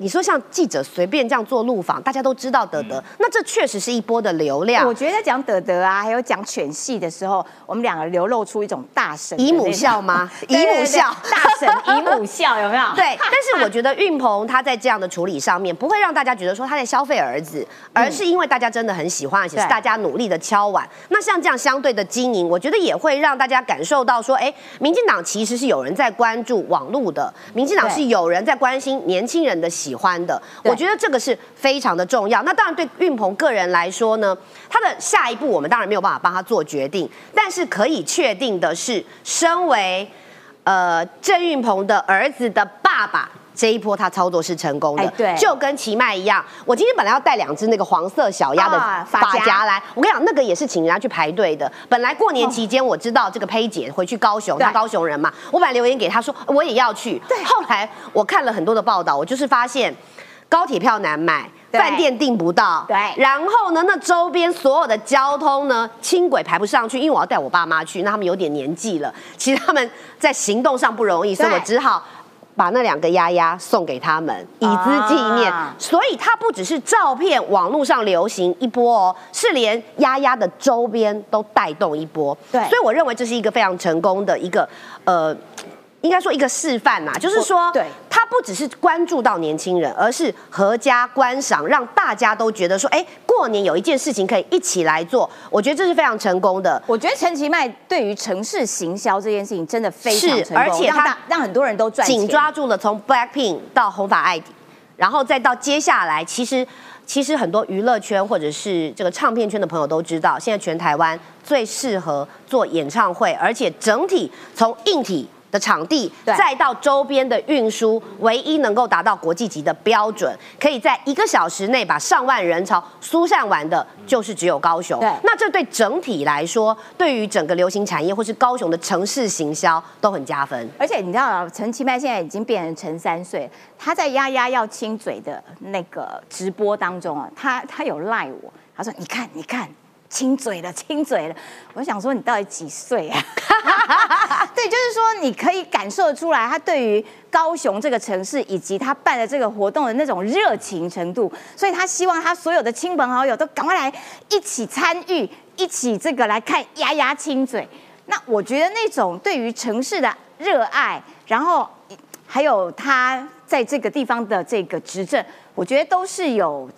你说像记者随便这样做录访，大家都知道德德，那这确实是一波的流量。我觉得讲德德啊，还有讲犬系的时候，我们两个流露出一种大神姨母笑吗？<laughs> 姨母笑，大神姨母笑有没有？<laughs> 对。但是我觉得运鹏他在这样的处理上面，不会让大家觉得说他在消费儿子，而是因为大家真的很喜欢，而且是大家努力的敲碗。那像这样相对的经营，我觉得也会让大家感受到说，哎，民进党其实是有人在关注网络的，民进党是有人在关心年轻人的。喜欢的，我觉得这个是非常的重要。那当然，对运鹏个人来说呢，他的下一步我们当然没有办法帮他做决定，但是可以确定的是，身为呃郑运鹏的儿子的爸爸。这一波他操作是成功的，对，就跟奇迈一样。我今天本来要带两只那个黄色小鸭的发夹来，我跟你讲，那个也是请人家去排队的。本来过年期间我知道这个佩姐回去高雄，她高雄人嘛，我本来留言给她说我也要去。对，后来我看了很多的报道，我就是发现高铁票难买，饭店订不到，对。然后呢，那周边所有的交通呢，轻轨排不上去，因为我要带我爸妈去，那他们有点年纪了，其实他们在行动上不容易，所以我只好。把那两个丫丫送给他们，以资纪念。所以它不只是照片网络上流行一波哦，是连丫丫的周边都带动一波。对，所以我认为这是一个非常成功的一个呃。应该说一个示范嘛，就是说，对，他不只是关注到年轻人，而是合家观赏，让大家都觉得说，哎，过年有一件事情可以一起来做，我觉得这是非常成功的。我觉得陈其迈对于城市行销这件事情真的非常成功，而且他让很多人都赚钱，紧抓住了从 Blackpink 到红发艾迪，然后再到接下来，其实其实很多娱乐圈或者是这个唱片圈的朋友都知道，现在全台湾最适合做演唱会，而且整体从硬体。的场地，再到周边的运输，唯一能够达到国际级的标准，可以在一个小时内把上万人潮疏散完的，就是只有高雄。对，那这对整体来说，对于整个流行产业或是高雄的城市行销都很加分。而且你知道，陈其迈现在已经变成陈三岁，他在丫丫要亲嘴的那个直播当中啊，他他有赖我，他说：“你看，你看。”亲嘴了，亲嘴了。我想说，你到底几岁啊？<laughs> 对，就是说，你可以感受出来，他对于高雄这个城市以及他办的这个活动的那种热情程度。所以他希望他所有的亲朋好友都赶快来一起参与，一起这个来看丫丫亲嘴。那我觉得那种对于城市的热爱，然后还有他在这个地方的这个执政，我觉得都是有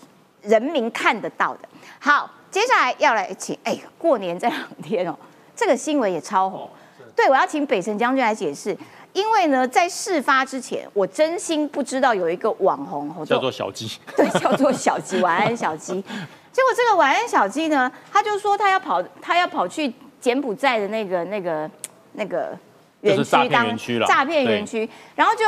人民看得到的。好。接下来要来请哎，过年这两天哦，<laughs> 这个新闻也超红。对，我要请北辰将军来解释，因为呢，在事发之前，我真心不知道有一个网红叫做小鸡，<laughs> 对，叫做小鸡，<laughs> 晚安小鸡。结果这个晚安小鸡呢，他就说他要跑，他要跑去柬埔寨的那个、那个、那个园区当诈骗园区，然后就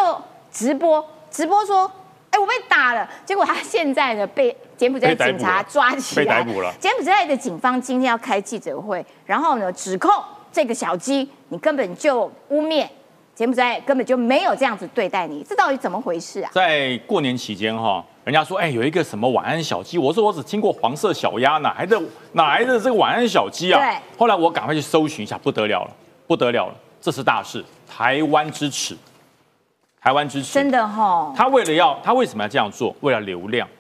直播直播说。哎，我被打了，结果他现在呢被柬埔寨警察抓起来，被逮捕了。柬埔寨的警方今天要开记者会，然后呢指控这个小鸡，你根本就污蔑柬埔寨根本就没有这样子对待你，这到底怎么回事啊？在过年期间哈，人家说哎有一个什么晚安小鸡，我说我只听过黄色小鸭，哪来的哪来的这个晚安小鸡啊？对。后来我赶快去搜寻一下，不得了了，不得了了，这是大事，台湾之耻。台湾支持真的哈，他为了要他为什么要这样做？为了流量，嗯，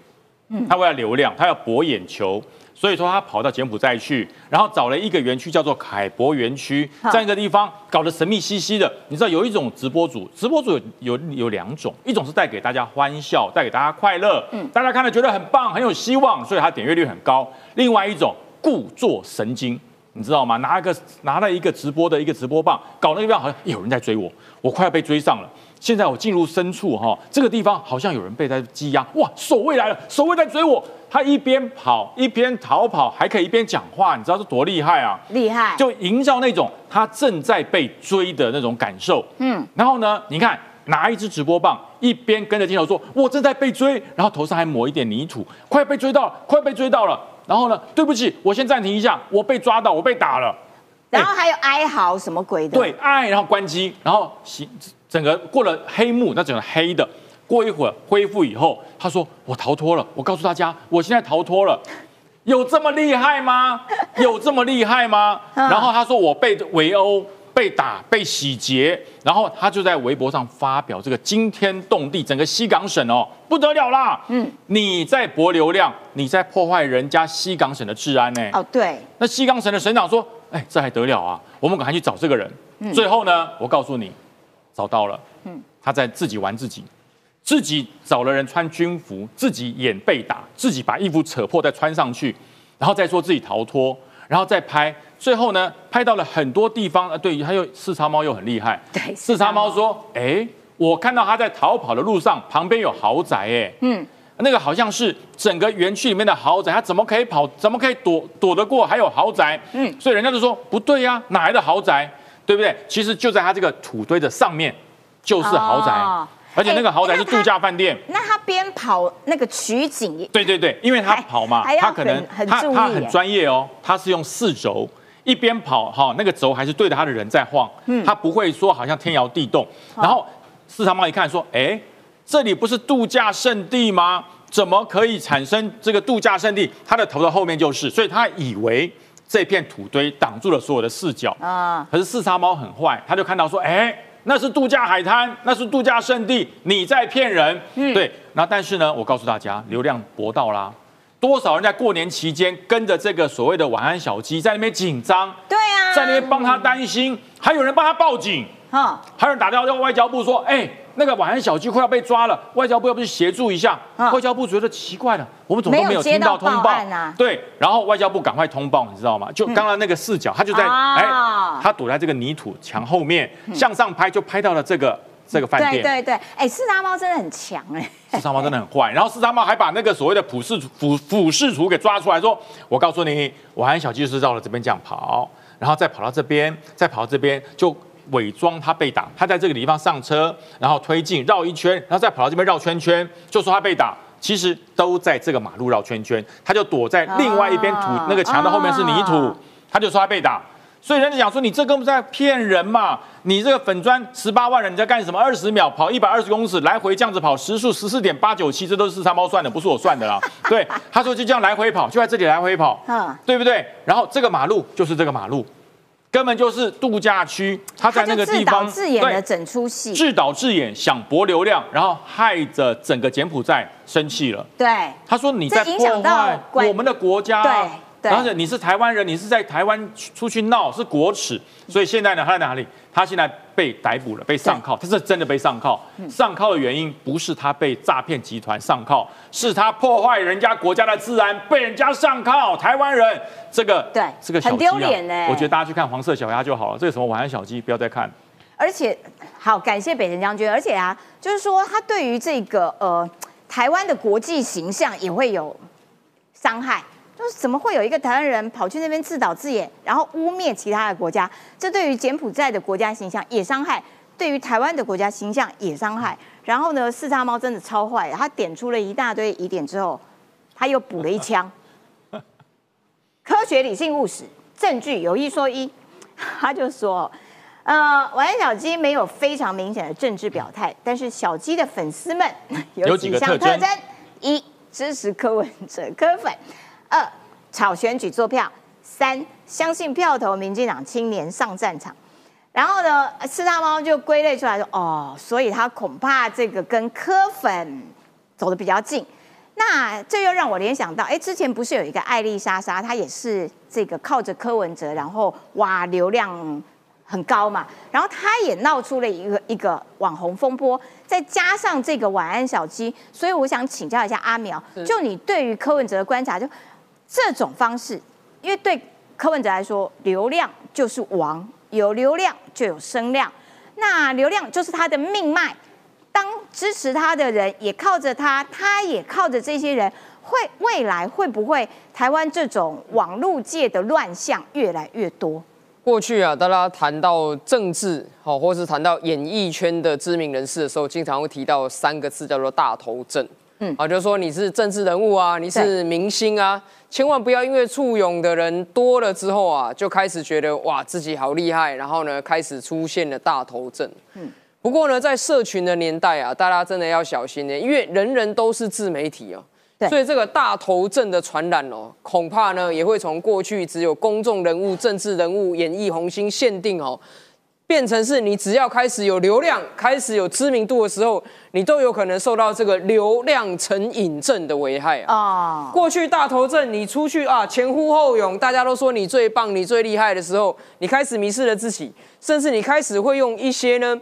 他为了流量，他要博眼球，所以说他跑到柬埔寨去，然后找了一个园区叫做凯博园区，这样一个地方搞得神秘兮兮的。你知道有一种直播主，直播主有有有两种，一种是带给大家欢笑，带给大家快乐，嗯，大家看了觉得很棒，很有希望，所以他点阅率很高。另外一种故作神经，你知道吗？拿一个拿了一个直播的一个直播棒，搞那个地方好像有人在追我，我快要被追上了。现在我进入深处哈，这个地方好像有人被在羁押。哇，守卫来了，守卫在追我。他一边跑一边逃跑，还可以一边讲话，你知道是多厉害啊？厉害，就营造那种他正在被追的那种感受。嗯，然后呢，你看拿一支直播棒，一边跟着镜头说：“我正在被追。”然后头上还抹一点泥土，快被追到了，快被追到了。然后呢，对不起，我先暂停一下，我被抓到，我被打了。然后还有哀嚎什么鬼的？对，哀，然后关机，然后行。整个过了黑幕，那整个黑的，过一会儿恢复以后，他说我逃脱了。我告诉大家，我现在逃脱了，有这么厉害吗？<laughs> 有这么厉害吗？然后他说我被围殴、被打、被洗劫，然后他就在微博上发表这个惊天动地，整个西港省哦不得了啦！嗯，你在博流量，你在破坏人家西港省的治安呢？哦，对。那西港省的省长说，哎，这还得了啊？我们赶快去找这个人。最后呢，我告诉你。找到了，嗯，他在自己玩自己，自己找了人穿军服，自己演被打，自己把衣服扯破再穿上去，然后再说自己逃脱，然后再拍，最后呢，拍到了很多地方，呃，对，还有四叉猫又很厉害，对，四叉猫说，哎，我看到他在逃跑的路上旁边有豪宅，哎，嗯，那个好像是整个园区里面的豪宅，他怎么可以跑，怎么可以躲躲得过？还有豪宅，嗯，所以人家就说不对呀，哪来的豪宅？对不对？其实就在它这个土堆的上面，就是豪宅，哦而且那个豪宅是度假饭店。那他边跑那个取景也，对对对，因为他跑嘛他可能他他很专业哦，他是用四轴。一边跑哈，那个轴还是对着他的人在晃，嗯他不会说好像天摇地动。然后四长猫一看说，哎，这里不是度假胜地吗？怎么可以产生这个度假胜地？他的头的后面就是，所以他以为这片土堆挡住了所有的视角。啊，可是四叉猫很坏，他就看到说，哎，那是度假海滩，那是度假胜地，你在骗人。嗯对，然后但是呢，我告诉大家，流量博到啦。多少人在过年期间跟着这个所谓的晚安小鸡在那边紧张，对啊，在那边帮他担心，还有人帮他报警，哈，还有人打电话到外交部说，哎，那个晚安小鸡快要被抓了，外交部要不去协助一下？啊。外交部觉得奇怪了，我们怎么都没有听到通报。对，然后外交部赶快通报，你知道吗？就刚刚那个视角，他就在啊。哎，他躲在这个泥土墙后面，向上拍就拍到了这个这个饭店。对对对，哎，四大猫真的很强哎，四大猫真的很坏，然后四大猫还把那个所谓的普视俯俯视图给抓出来说：“我告诉你，我和小鸡就是绕了这边这样跑，然后再跑到这边，再跑到这边，就伪装他被打，他在这个地方上车，然后推进绕一圈，然后再跑到这边绕圈圈，就说他被打。其实都在这个马路绕圈圈，他就躲在另外一边土、哦那个墙的后面是泥土，哦他就说他被打。”所以人家讲说你这根本在骗人嘛！你这个粉砖十八万人你在干什么？二十秒跑一百二十公尺，来回这样子跑，时速十四点八九七，这都是四三猫算的，不是我算的啦。<laughs> 对，他说就这样来回跑，就在这里来回跑，嗯对不对？然后这个马路就是这个马路，根本就是度假区，他在那个他就自导地方自演的整出戏，自导自演，想博流量，然后害着整个柬埔寨生气了。对，他说你在破坏我们的国家，对对而且你是台湾人，你是在台湾出去闹，是国耻。所以现在呢，他在哪里？他现在被逮捕了，被上铐。他是真的被上铐。嗯上铐的原因不是他被诈骗集团上铐，是他破坏人家国家的治安，被人家上铐。台湾人这个对这个小很丢脸欸我觉得大家去看黄色小鸭就好了。这个什么晚安小鸡，不要再看。而且好感谢北辰将军，而且啊，就是说他对于这个呃台湾的国际形象也会有伤害。就是怎么会有一个台湾人跑去那边自导自演，然后污蔑其他的国家？这对于柬埔寨的国家形象也伤害，对于台湾的国家形象也伤害。然后呢，四叉猫真的超坏，他点出了一大堆疑点之后，他又补了一枪。科学、理性、务实，证据有一说一，他就说，呃，晚安小鸡没有非常明显的政治表态，但是小鸡的粉丝们 <laughs> 有有几几个特征项特征：一、支持柯文哲柯粉；二、炒选举做票；三、相信票投民进党青年上战场。然后呢，四大猫就归类出来说，哦，所以他恐怕这个跟柯粉走得比较近。那这又让我联想到，哎，之前不是有一个艾丽莎莎，她也是这个靠着柯文哲，然后哇流量很高嘛，然后她也闹出了一个一个网红风波，再加上这个晚安小鸡，所以我想请教一下阿苗，就你对于柯文哲的观察，就这种方式，因为对柯文哲来说，流量就是王，有流量就有声量，那流量就是他的命脉。当支持他的人也靠着他，他也靠着这些人，会未来会不会台湾这种网络界的乱象越来越多？过去啊，大家谈到政治，好，或是谈到演艺圈的知名人士的时候，经常会提到三个字，叫做大头症。嗯，啊，就是说你是政治人物啊，你是明星啊，千万不要因为簇拥的人多了之后啊，就开始觉得哇自己好厉害，然后呢，开始出现了大头症。嗯。不过呢，在社群的年代啊，大家真的要小心呢，因为人人都是自媒体哦，所以这个大头症的传染哦，恐怕呢也会从过去只有公众人物、政治人物、演艺红星限定哦，变成是你只要开始有流量、开始有知名度的时候，你都有可能受到这个流量成瘾症的危害啊。哦，过去大头症，你出去啊前呼后拥，大家都说你最棒、你最厉害的时候，你开始迷失了自己，甚至你开始会用一些呢。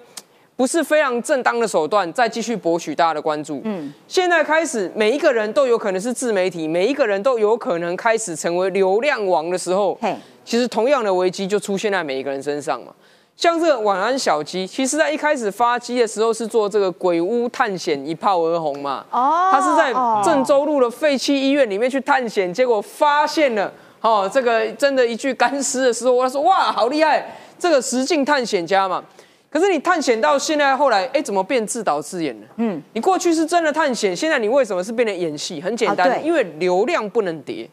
不是非常正当的手段，再继续博取大家的关注。嗯，现在开始，每一个人都有可能是自媒体，每一个人都有可能开始成为流量王的时候，嘿，其实同样的危机就出现在每一个人身上嘛。像这个晚安小鸡，其实在一开始发机的时候是做这个鬼屋探险，一炮而红嘛。哦他是在郑州路的废弃医院里面去探险，结果发现了哦，这个真的一具干尸的时候，他说哇，好厉害！这个实境探险家嘛。可是你探险到现在后来，哎，怎么变自导自演了？嗯，你过去是真的探险，现在你为什么是变成演戏？很简单，因为流量不能跌。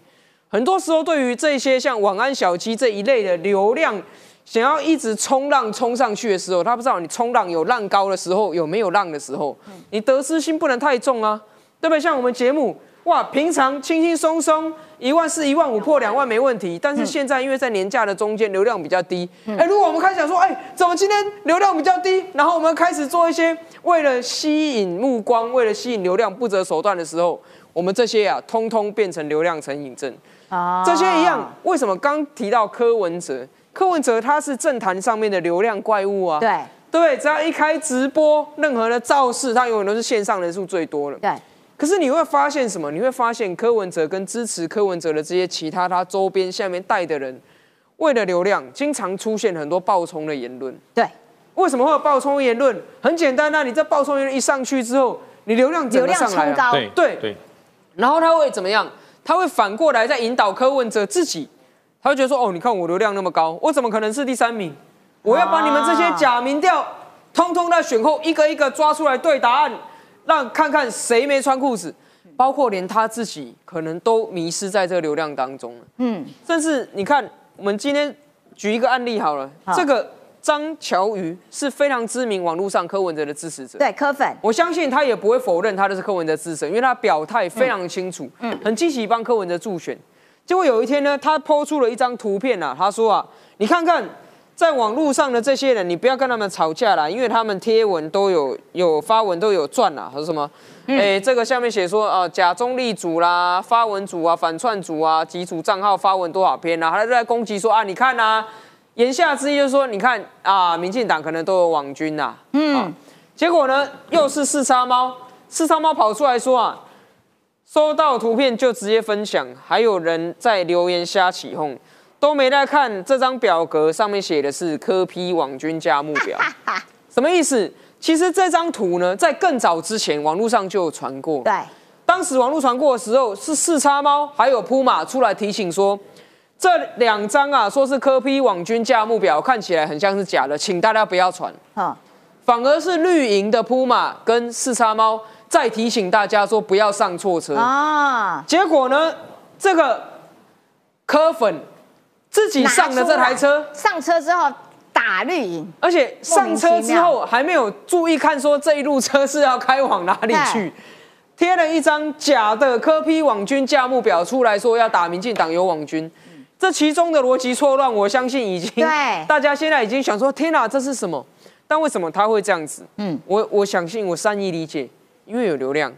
很多时候，对于这些像晚安小鸡这一类的流量，想要一直冲浪冲上去的时候，他不知道你冲浪有浪高的时候，有没有浪的时候，你得失心不能太重啊，对不对？像我们节目。哇，平常轻轻松松一万四、一万五破两万没问题，但是现在因为在年假的中间流量比较低，哎，如果我们开始想说，哎，怎么今天流量比较低，然后我们开始做一些为了吸引目光、为了吸引流量不择手段的时候，我们这些啊，通通变成流量成瘾症啊。这些一样，为什么刚提到柯文哲？柯文哲他是政坛上面的流量怪物啊，对对，只要一开直播，任何的造势，他永远都是线上人数最多的，对。可是你会发现什么？你会发现柯文哲跟支持柯文哲的这些其他他周边下面带的人，为了流量，经常出现很多爆冲的言论。对，为什么会有爆冲言论？很简单啊，你这爆冲言论一上去之后，你流量流量冲高，对对。然后他会怎么样？他会反过来再引导柯文哲自己，他就觉得说：哦，你看我流量那么高，我怎么可能是第三名？我要把你们这些假民调，通通在选后一个一个抓出来对答案。让看看谁没穿裤子，包括连他自己可能都迷失在这个流量当中了。嗯，甚至你看，我们今天举一个案例好了，这个张乔瑜是非常知名网络上柯文哲的支持者，对柯粉，我相信他也不会否认他的是柯文哲支持，因为他表态非常清楚，嗯，很积极帮柯文哲助选。结果有一天呢，他抛出了一张图片啊，他说啊，你看看。在网络上的这些人，你不要跟他们吵架啦，因为他们贴文都有有发文都有赚啦。他说什么？哎，这个下面写说啊，假中立组啦，发文组啊，反串组啊，几组账号发文多少篇啊，还在攻击说啊，你看呐，言下之意就是说，你看啊，民进党可能都有网军呐。嗯。结果呢，又是四叉猫，四叉猫跑出来说啊，收到图片就直接分享，还有人在留言瞎起哄。都没在看这张表格，上面写的是科批网军价目标，<laughs> 什么意思？其实这张图呢，在更早之前，网络上就有传过。对，当时网络传过的时候，是四叉猫还有铺马出来提醒说，这两张啊，说是科批网军价目标，看起来很像是假的，请大家不要传。反而是绿营的铺马跟四叉猫在提醒大家说不要上错车。啊。结果呢，这个柯粉。自己上的这台车，上车之后打绿营，而且上车之后还没有注意看，说这一路车是要开往哪里去，贴了一张假的科批网军价目表出来说要打民进党有网军，这其中的逻辑错乱，我相信已经大家现在已经想说天哪，这是什么？但为什么他会这样子？嗯，我我相信我善意理解，因为有流量。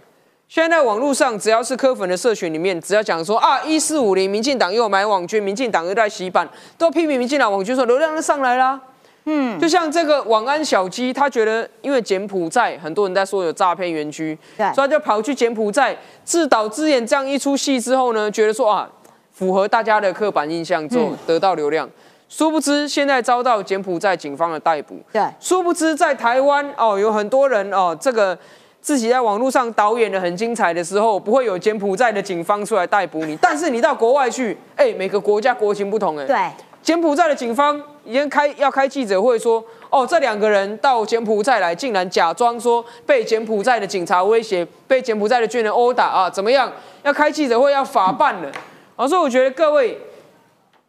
现在在网络上，只要是科粉的社群里面，只要讲说啊，一四五零，民进党又买网军，民进党又在洗版，都批评民进党网军，说流量都上来啦。嗯，就像这个网安小鸡，他觉得因为柬埔寨很多人在说有诈骗园区，对，所以他就跑去柬埔寨自导自演这样一出戏之后呢，觉得说啊，符合大家的刻板印象之后得到流量，殊不知现在遭到柬埔寨警方的逮捕。对，殊不知在台湾哦，有很多人哦，这个。自己在网络上导演的很精彩的时候，不会有柬埔寨的警方出来逮捕你。但是你到国外去，哎，每个国家国情不同，哎，对，柬埔寨的警方已经开要开记者会说，哦，这两个人到柬埔寨来，竟然假装说被柬埔寨的警察威胁，被柬埔寨的军人殴打啊，怎么样？要开记者会要法办了。啊，所以我觉得各位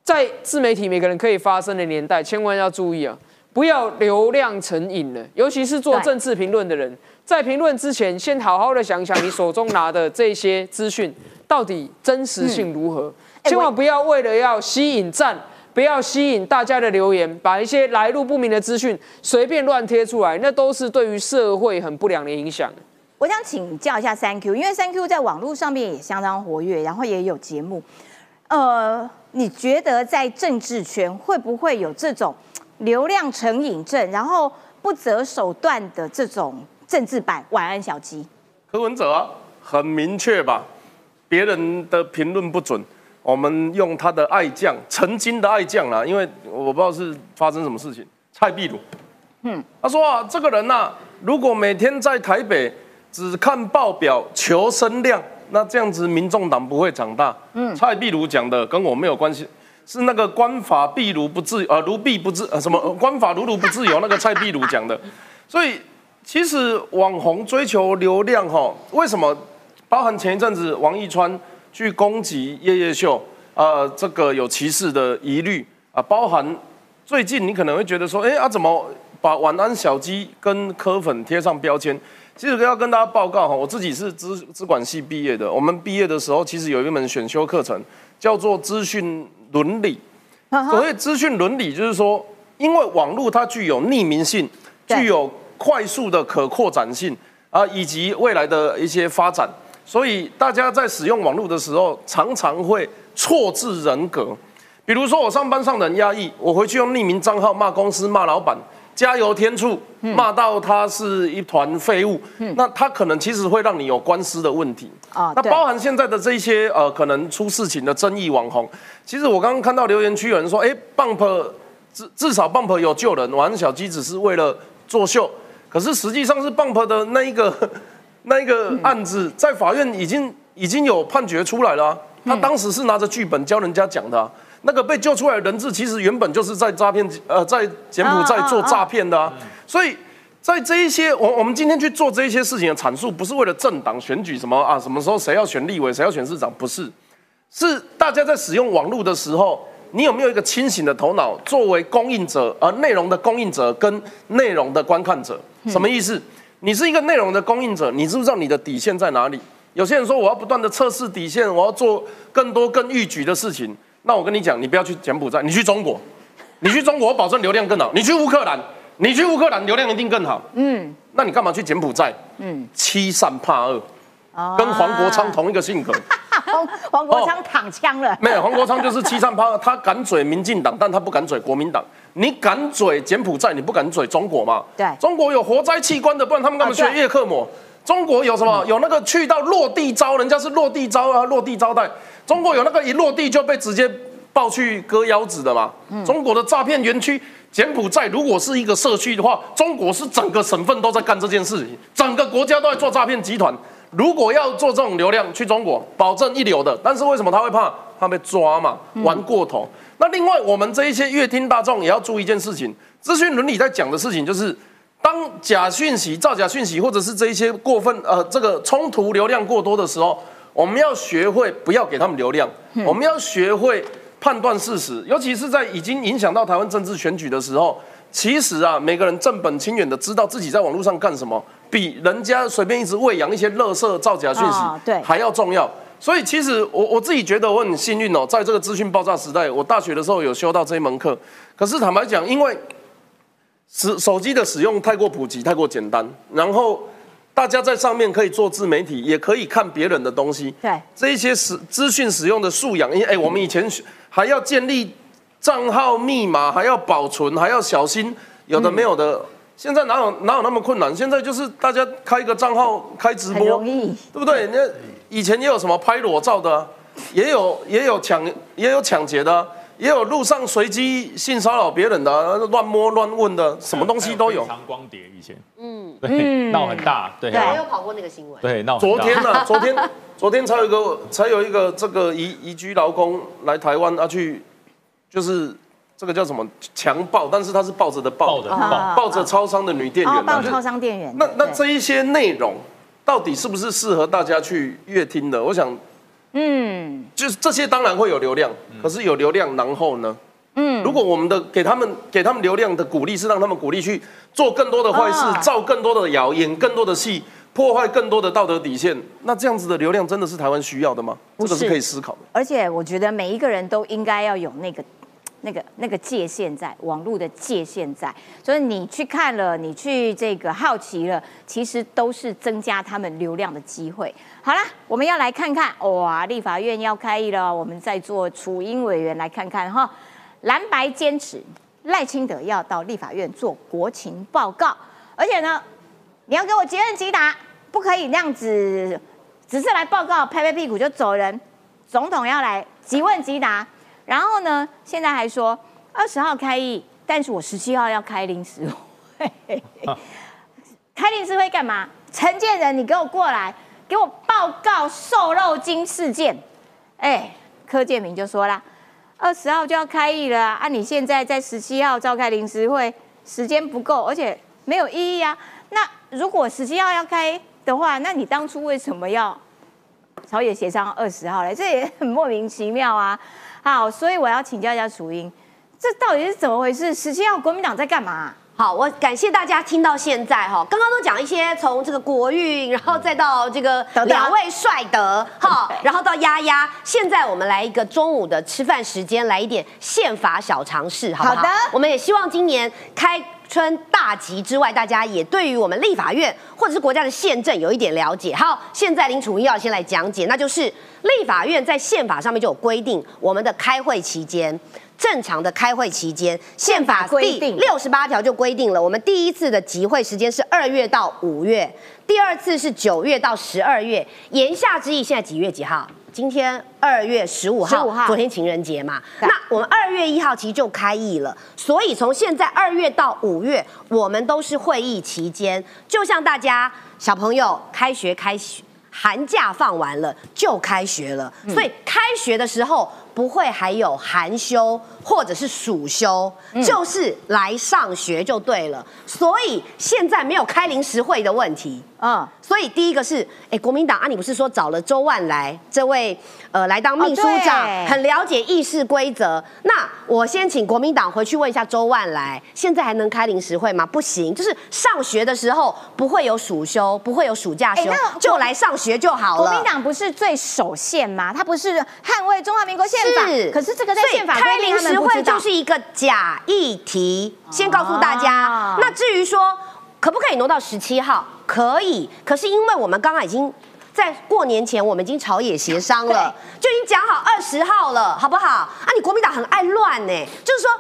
在自媒体每个人可以发声的年代，千万要注意啊，不要流量成瘾了，尤其是做政治评论的人。在评论之前，先好好的想想你手中拿的这些资讯到底真实性如何，千万不要为了要吸引赞，不要吸引大家的留言，把一些来路不明的资讯随便乱贴出来，那都是对于社会很不良的影响。我想请教一下三 Q，因为三 Q 在网络上面也相当活跃，然后也有节目，呃，你觉得在政治圈会不会有这种流量成瘾症，然后不择手段的这种？政治版晚安小鸡，柯文哲啊，很明确吧？别人的评论不准，我们用他的爱将，曾经的爱将啦，因为我不知道是发生什么事情。蔡壁如，嗯，他说啊，这个人呐，如果每天在台北只看报表求声量，那这样子民众党不会长大。嗯，蔡壁如讲的跟我没有关系。是那个官法必如不自呃如必不自呃什么官法如如不自由那个蔡壁如讲的，所以其实网红追求流量哈，为什么包含前一阵子王一川去攻击叶叶秀，呃这个有歧视的疑虑啊，包含最近你可能会觉得说，哎啊怎么把晚安小鸡跟柯粉贴上标签？其实要跟大家报告哈，我自己是资资管系毕业的，我们毕业的时候其实有一门选修课程叫做资讯。伦理，所谓资讯伦理，就是说，因为网络它具有匿名性，具有快速的可扩展性啊，以及未来的一些发展，所以大家在使用网络的时候，常常会错置人格。比如说，我上班上的很压抑，我回去用匿名账号骂公司、骂老板。加油添醋，骂到他是一团废物，那他可能其实会让你有官司的问题啊。那包含现在的这些呃，可能出事情的争议网红，其实我刚刚看到留言区有人说，哎，Bump 至至少 Bump 有救人，玩小鸡只是为了作秀，可是实际上是 Bump 的那一个 <laughs> 那一个案子在法院已经已经有判决出来了，他当时是拿着剧本教人家讲的。那个被救出来的人质，其实原本就是在诈骗，呃，在柬埔寨做诈骗的啊。所以，在这一些，我我们今天去做这一些事情的阐述，不是为了政党选举什么啊，什么时候谁要选立委，谁要选市长，不是，是大家在使用网络的时候，你有没有一个清醒的头脑，作为供应者，而内容的供应者跟内容的观看者，什么意思？你是一个内容的供应者，你知不知道你的底线在哪里？有些人说我要不断的测试底线，我要做更多更预举的事情。那我跟你讲，你不要去柬埔寨，你去中国，你去中国，我保证流量更好。你去乌克兰，你去乌克兰流量一定更好。嗯，那你干嘛去柬埔寨？嗯，欺善怕恶，跟黄国昌同一个性格。黄 <laughs> 黄国昌躺枪了。没有，黄国昌就是欺善怕恶，<laughs> 他敢嘴民进党，但他不敢嘴国民党。你敢嘴柬埔寨，你不敢嘴中国嘛？对，中国有活摘器官的，不然他们干嘛学叶克膜？中国有什么？有那个去到落地招，人家是落地招啊，落地招待。中国有那个一落地就被直接抱去割腰子的嘛？中国的诈骗园区，柬埔寨如果是一个社区的话，中国是整个省份都在干这件事情，整个国家都在做诈骗集团。如果要做这种流量去中国，保证一流的。但是为什么他会怕？怕被抓嘛？玩过头。那另外，我们这一些乐听大众也要注意一件事情：资讯伦理在讲的事情，就是当假讯息、造假讯息，或者是这一些过分呃这个冲突流量过多的时候。我们要学会不要给他们流量，我们要学会判断事实，尤其是在已经影响到台湾政治选举的时候。其实啊，每个人正本清源的知道自己在网络上干什么，比人家随便一直喂养一些垃圾造假讯息，对还要重要。所以其实我我自己觉得我很幸运哦，在这个资讯爆炸时代，我大学的时候有修到这一门课。可是坦白讲，因为使手机的使用太过普及、太过简单，然后。大家在上面可以做自媒体，也可以看别人的东西。对，这一些使资讯使用的素养，因为哎，我们以前还要建立账号密码，还要保存，还要小心，有的没有的。现在哪有哪有那么困难？现在就是大家开一个账号开直播，容易，对不对？那以前也有什么拍裸照的，也有也有抢也有抢劫的。也有路上随机性骚扰别人的、乱摸乱问的，什么东西都有。长光碟以前，嗯，对，闹很大，对，对，有跑过那个新闻。对，闹。昨天呢？<laughs> 昨天，昨天才有一个，才有一个这个移移居劳工来台湾啊，去就是这个叫什么强暴，但是他是抱着的抱的抱，抱着超商的女店员，抱超商店员。那那这一些内容到底是不是适合大家去阅听的？我想。嗯，就是这些当然会有流量，可是有流量，然后呢？嗯，如果我们的给他们给他们流量的鼓励是让他们鼓励去做更多的坏事，造更多的谣，演更多的戏，破坏更多的道德底线，那这样子的流量真的是台湾需要的吗？这个是可以思考的。而且我觉得每一个人都应该要有那个。那个那个界限在网络的界限在，所以你去看了，你去这个好奇了，其实都是增加他们流量的机会。好了，我们要来看看，哇，立法院要开议了，我们在做楚英委员来看看哈，蓝白坚持赖清德要到立法院做国情报告，而且呢，你要给我结问即答，不可以那样子，只是来报告拍拍屁股就走人，总统要来即问即答。然后呢？现在还说二十号开议，但是我十七号要开临时会。<laughs> 开临时会干嘛？陈建仁，你给我过来，给我报告瘦肉精事件。哎，柯建明就说啦：“二十号就要开议了啊！你现在在十七号召开临时会，时间不够，而且没有意义啊。那如果十七号要开的话，那你当初为什么要朝野协商二十号嘞？这也很莫名其妙啊！好，所以我要请教一下楚英，这到底是怎么回事？十七号国民党在干嘛？好，我感谢大家听到现在哈，刚刚都讲一些从这个国运，然后再到这个两位帅德哈，然后到丫丫，现在我们来一个中午的吃饭时间，来一点宪法小常识，好不好？好的，我们也希望今年开春大吉之外，大家也对于我们立法院或者是国家的宪政有一点了解。好，现在林楚英要先来讲解，那就是立法院在宪法上面就有规定，我们的开会期间。正常的开会期间，宪法第六十八条就规定了，我们第一次的集会时间是二月到五月，第二次是九月到十二月。言下之意，现在几月几号？今天二月十五号，昨天情人节嘛。那我们二月一号其实就开议了，所以从现在二月到五月，我们都是会议期间，就像大家小朋友开学开学。寒假放完了就开学了，所以开学的时候不会还有寒休或者是暑休，就是来上学就对了。所以现在没有开临时会的问题。嗯，所以第一个是，哎，国民党啊，你不是说找了周万来这位呃来当秘书长，很了解议事规则。那我先请国民党回去问一下周万来，现在还能开临时会吗？不行，就是上学的时候不会有暑休，不会有暑假休，就来上学就好了。国民党不是最守宪吗？他不是捍卫中华民国宪法？是。可是这个在宪法开临时会就是一个假议题，先告诉大家。那至于说。可不可以挪到十七号？可以，可是因为我们刚刚已经在过年前，我们已经朝野协商了，就已经讲好二十号了，好不好？啊，你国民党很爱乱呢，就是说，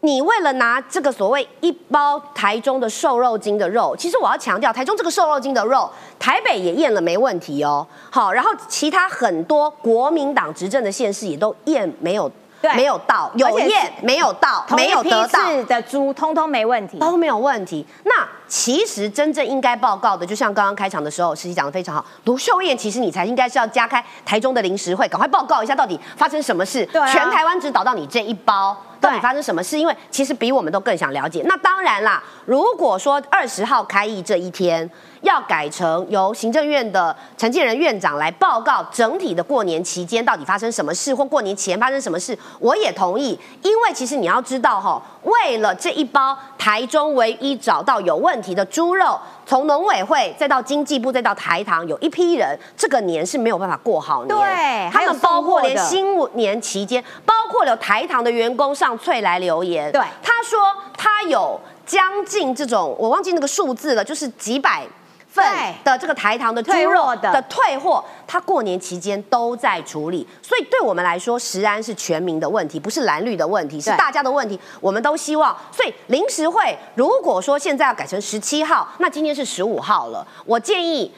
你为了拿这个所谓一包台中的瘦肉精的肉，其实我要强调，台中这个瘦肉精的肉，台北也验了没问题哦。好，然后其他很多国民党执政的县市也都验没有。没有到，有验没有到，没有得到的猪，通通没问题，都没有问题。那其实真正应该报告的，就像刚刚开场的时候，实习讲的非常好。卢秀燕，其实你才应该是要加开台中的临时会，赶快报告一下到底发生什么事。全台湾只倒到你这一包，到底发生什么事？因为其实比我们都更想了解。那当然啦，如果说二十号开议这一天。要改成由行政院的陈建仁院长来报告整体的过年期间到底发生什么事，或过年前发生什么事，我也同意。因为其实你要知道哈，为了这一包台中唯一找到有问题的猪肉，从农委会再到经济部再到台糖，有一批人这个年是没有办法过好年。对，他们包括连新年期间，包括有台糖的员工上翠来留言，对，他说他有将近这种，我忘记那个数字了，就是几百。份的这个台糖的猪肉的退货，他过年期间都在处理，所以对我们来说，食安是全民的问题，不是蓝绿的问题，是大家的问题。我们都希望，所以临时会如果说现在要改成十七号，那今天是十五号了，我建议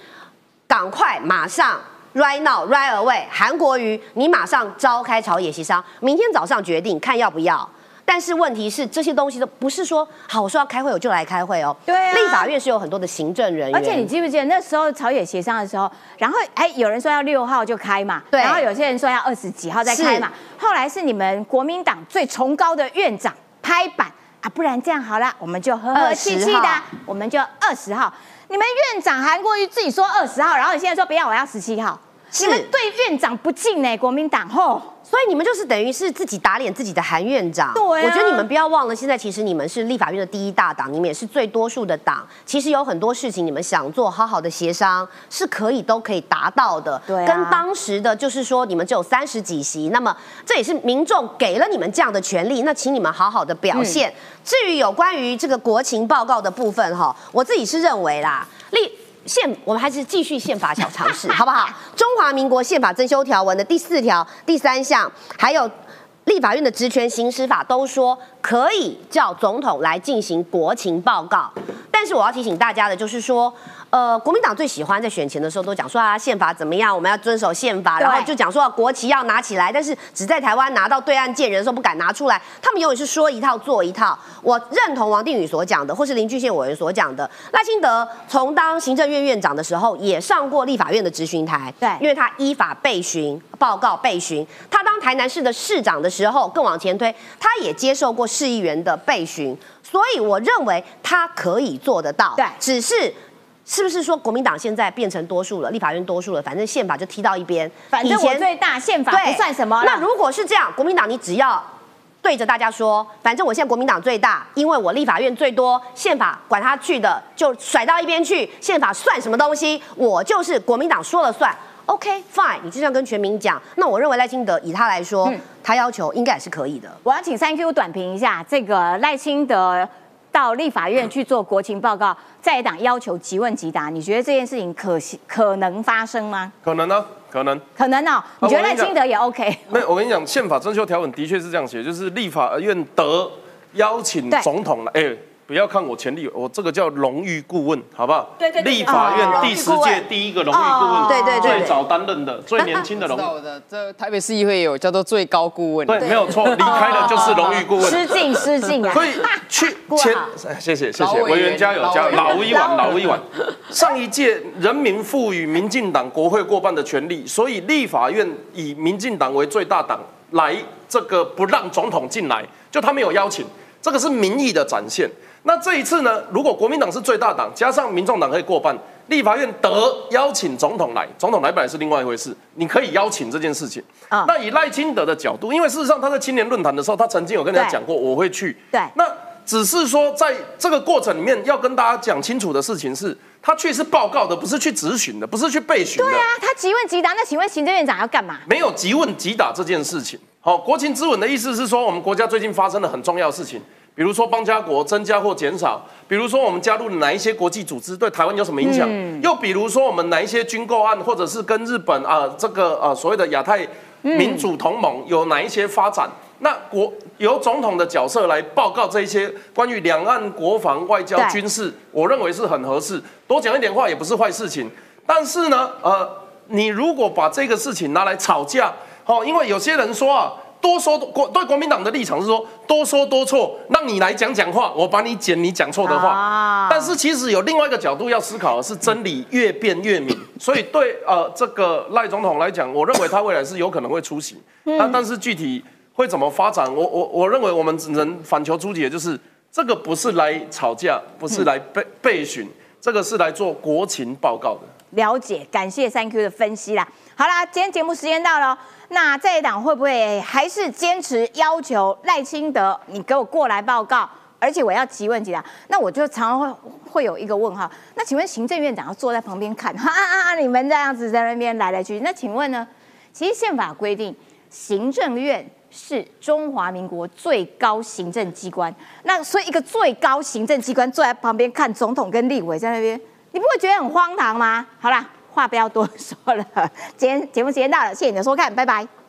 赶快马上 right now right away，韩国瑜你马上召开朝野协商，明天早上决定看要不要。但是问题是，这些东西都不是说好，我说要开会我就来开会哦。对啊，立法院是有很多的行政人员。而且你记不记得那时候朝野协商的时候，然后哎，有人说要六号就开嘛，对。然后有些人说要二十几号再开嘛。后来是你们国民党最崇高的院长拍板啊，不然这样好了，我们就和和气气的，我们就二十号。你们院长韩国瑜自己说二十号，然后你现在说不要，我要十七号。你们对院长不敬呢，国民党吼，所以你们就是等于是自己打脸自己的韩院长。对，我觉得你们不要忘了，现在其实你们是立法院的第一大党，你们也是最多数的党。其实有很多事情你们想做好好的协商，是可以都可以达到的。对，跟当时的就是说你们只有三十几席，那么这也是民众给了你们这样的权利，那请你们好好的表现。至于有关于这个国情报告的部分哈，我自己是认为啦，立。宪，我们还是继续宪法小常识，好不好？<laughs> 中华民国宪法增修条文的第四条第三项，还有立法院的职权行使法都说，可以叫总统来进行国情报告。但是我要提醒大家的就是说。呃，国民党最喜欢在选前的时候都讲说啊，宪法怎么样，我们要遵守宪法，然后就讲说国旗要拿起来，但是只在台湾拿到对岸见人的时候不敢拿出来。他们永远是说一套做一套。我认同王定宇所讲的，或是林俊宪委员所讲的。赖清德从当行政院院长的时候，也上过立法院的质询台，对，因为他依法备询报告备询。他当台南市的市长的时候，更往前推，他也接受过市议员的备询，所以我认为他可以做得到。对，只是。是不是说国民党现在变成多数了？立法院多数了，反正宪法就踢到一边。反正我最大，宪法不算什么。那如果是这样，国民党你只要对着大家说，反正我现在国民党最大，因为我立法院最多，宪法管他去的，就甩到一边去。宪法算什么东西？我就是国民党说了算。OK，fine，你就这样跟全民讲。那我认为赖清德以他来说，他要求应该也是可以的。我要请三 Q 短评一下这个赖清德。到立法院去做国情报告，在党要求即问即答，你觉得这件事情可可能发生吗？可能呢，可能，可能哦。你觉得赖清德也 OK？没，我跟你讲，宪法征修条文的确是这样写，就是立法院得邀请总统来，哎。不要看我前例，我这个叫荣誉顾问，好不好？对对对。立法院第十届第一个荣誉顾问，对对对，最早担任的、最年轻的荣。誉。的，这台北市议会有叫做最高顾问。对，没有错，离开的就是荣誉顾问。失敬失敬啊！所以去前，谢谢谢谢委员加油加油，老一碗老一碗。上一届人民赋予民进党国会过半的权利，所以立法院以民进党为最大党来这个不让总统进来，就他没有邀请，这个是民意的展现。那这一次呢？如果国民党是最大党，加上民众党可以过半，立法院得邀请总统来，总统来本来是另外一回事，你可以邀请这件事情。啊，那以赖清德的角度，因为事实上他在青年论坛的时候，他曾经有跟人家讲过，我会去。对。那只是说在这个过程里面，要跟大家讲清楚的事情是，他去是报告的，不是去质询的，不是去备询的。对啊，他即问即答。那请问行政院长要干嘛？没有即问即答这件事情。好，国情咨文的意思是说，我们国家最近发生了很重要的事情。比如说邦家国增加或减少，比如说我们加入哪一些国际组织对台湾有什么影响？又比如说我们哪一些军购案，或者是跟日本啊这个呃所谓的亚太民主同盟有哪一些发展？那国由总统的角色来报告这一些关于两岸国防、外交、军事，我认为是很合适。多讲一点话也不是坏事情。但是呢，呃，你如果把这个事情拿来吵架，哦，因为有些人说啊。多说国对国民党的立场是说多说多错，让你来讲讲话，我把你剪你讲错的话。但是其实有另外一个角度要思考的是，真理越辩越明。<laughs> 所以对呃这个赖总统来讲，我认为他未来是有可能会出席。但但是具体会怎么发展，我我我认为我们只能反求诸己，就是这个不是来吵架，不是来备备询，这个是来做国情报告的。了解，感谢三 Q 的分析啦。好啦，今天节目时间到了。那在党会不会还是坚持要求赖清德，你给我过来报告，而且我要提问题答？那我就常常会会有一个问号。那请问行政院长要坐在旁边看，啊啊啊！你们这样子在那边来来去，那请问呢？其实宪法规定，行政院是中华民国最高行政机关，那所以一个最高行政机关坐在旁边看总统跟立委在那边，你不会觉得很荒唐吗？好啦。话不要多说了，今天节目时间到了，谢谢你的收看，拜拜。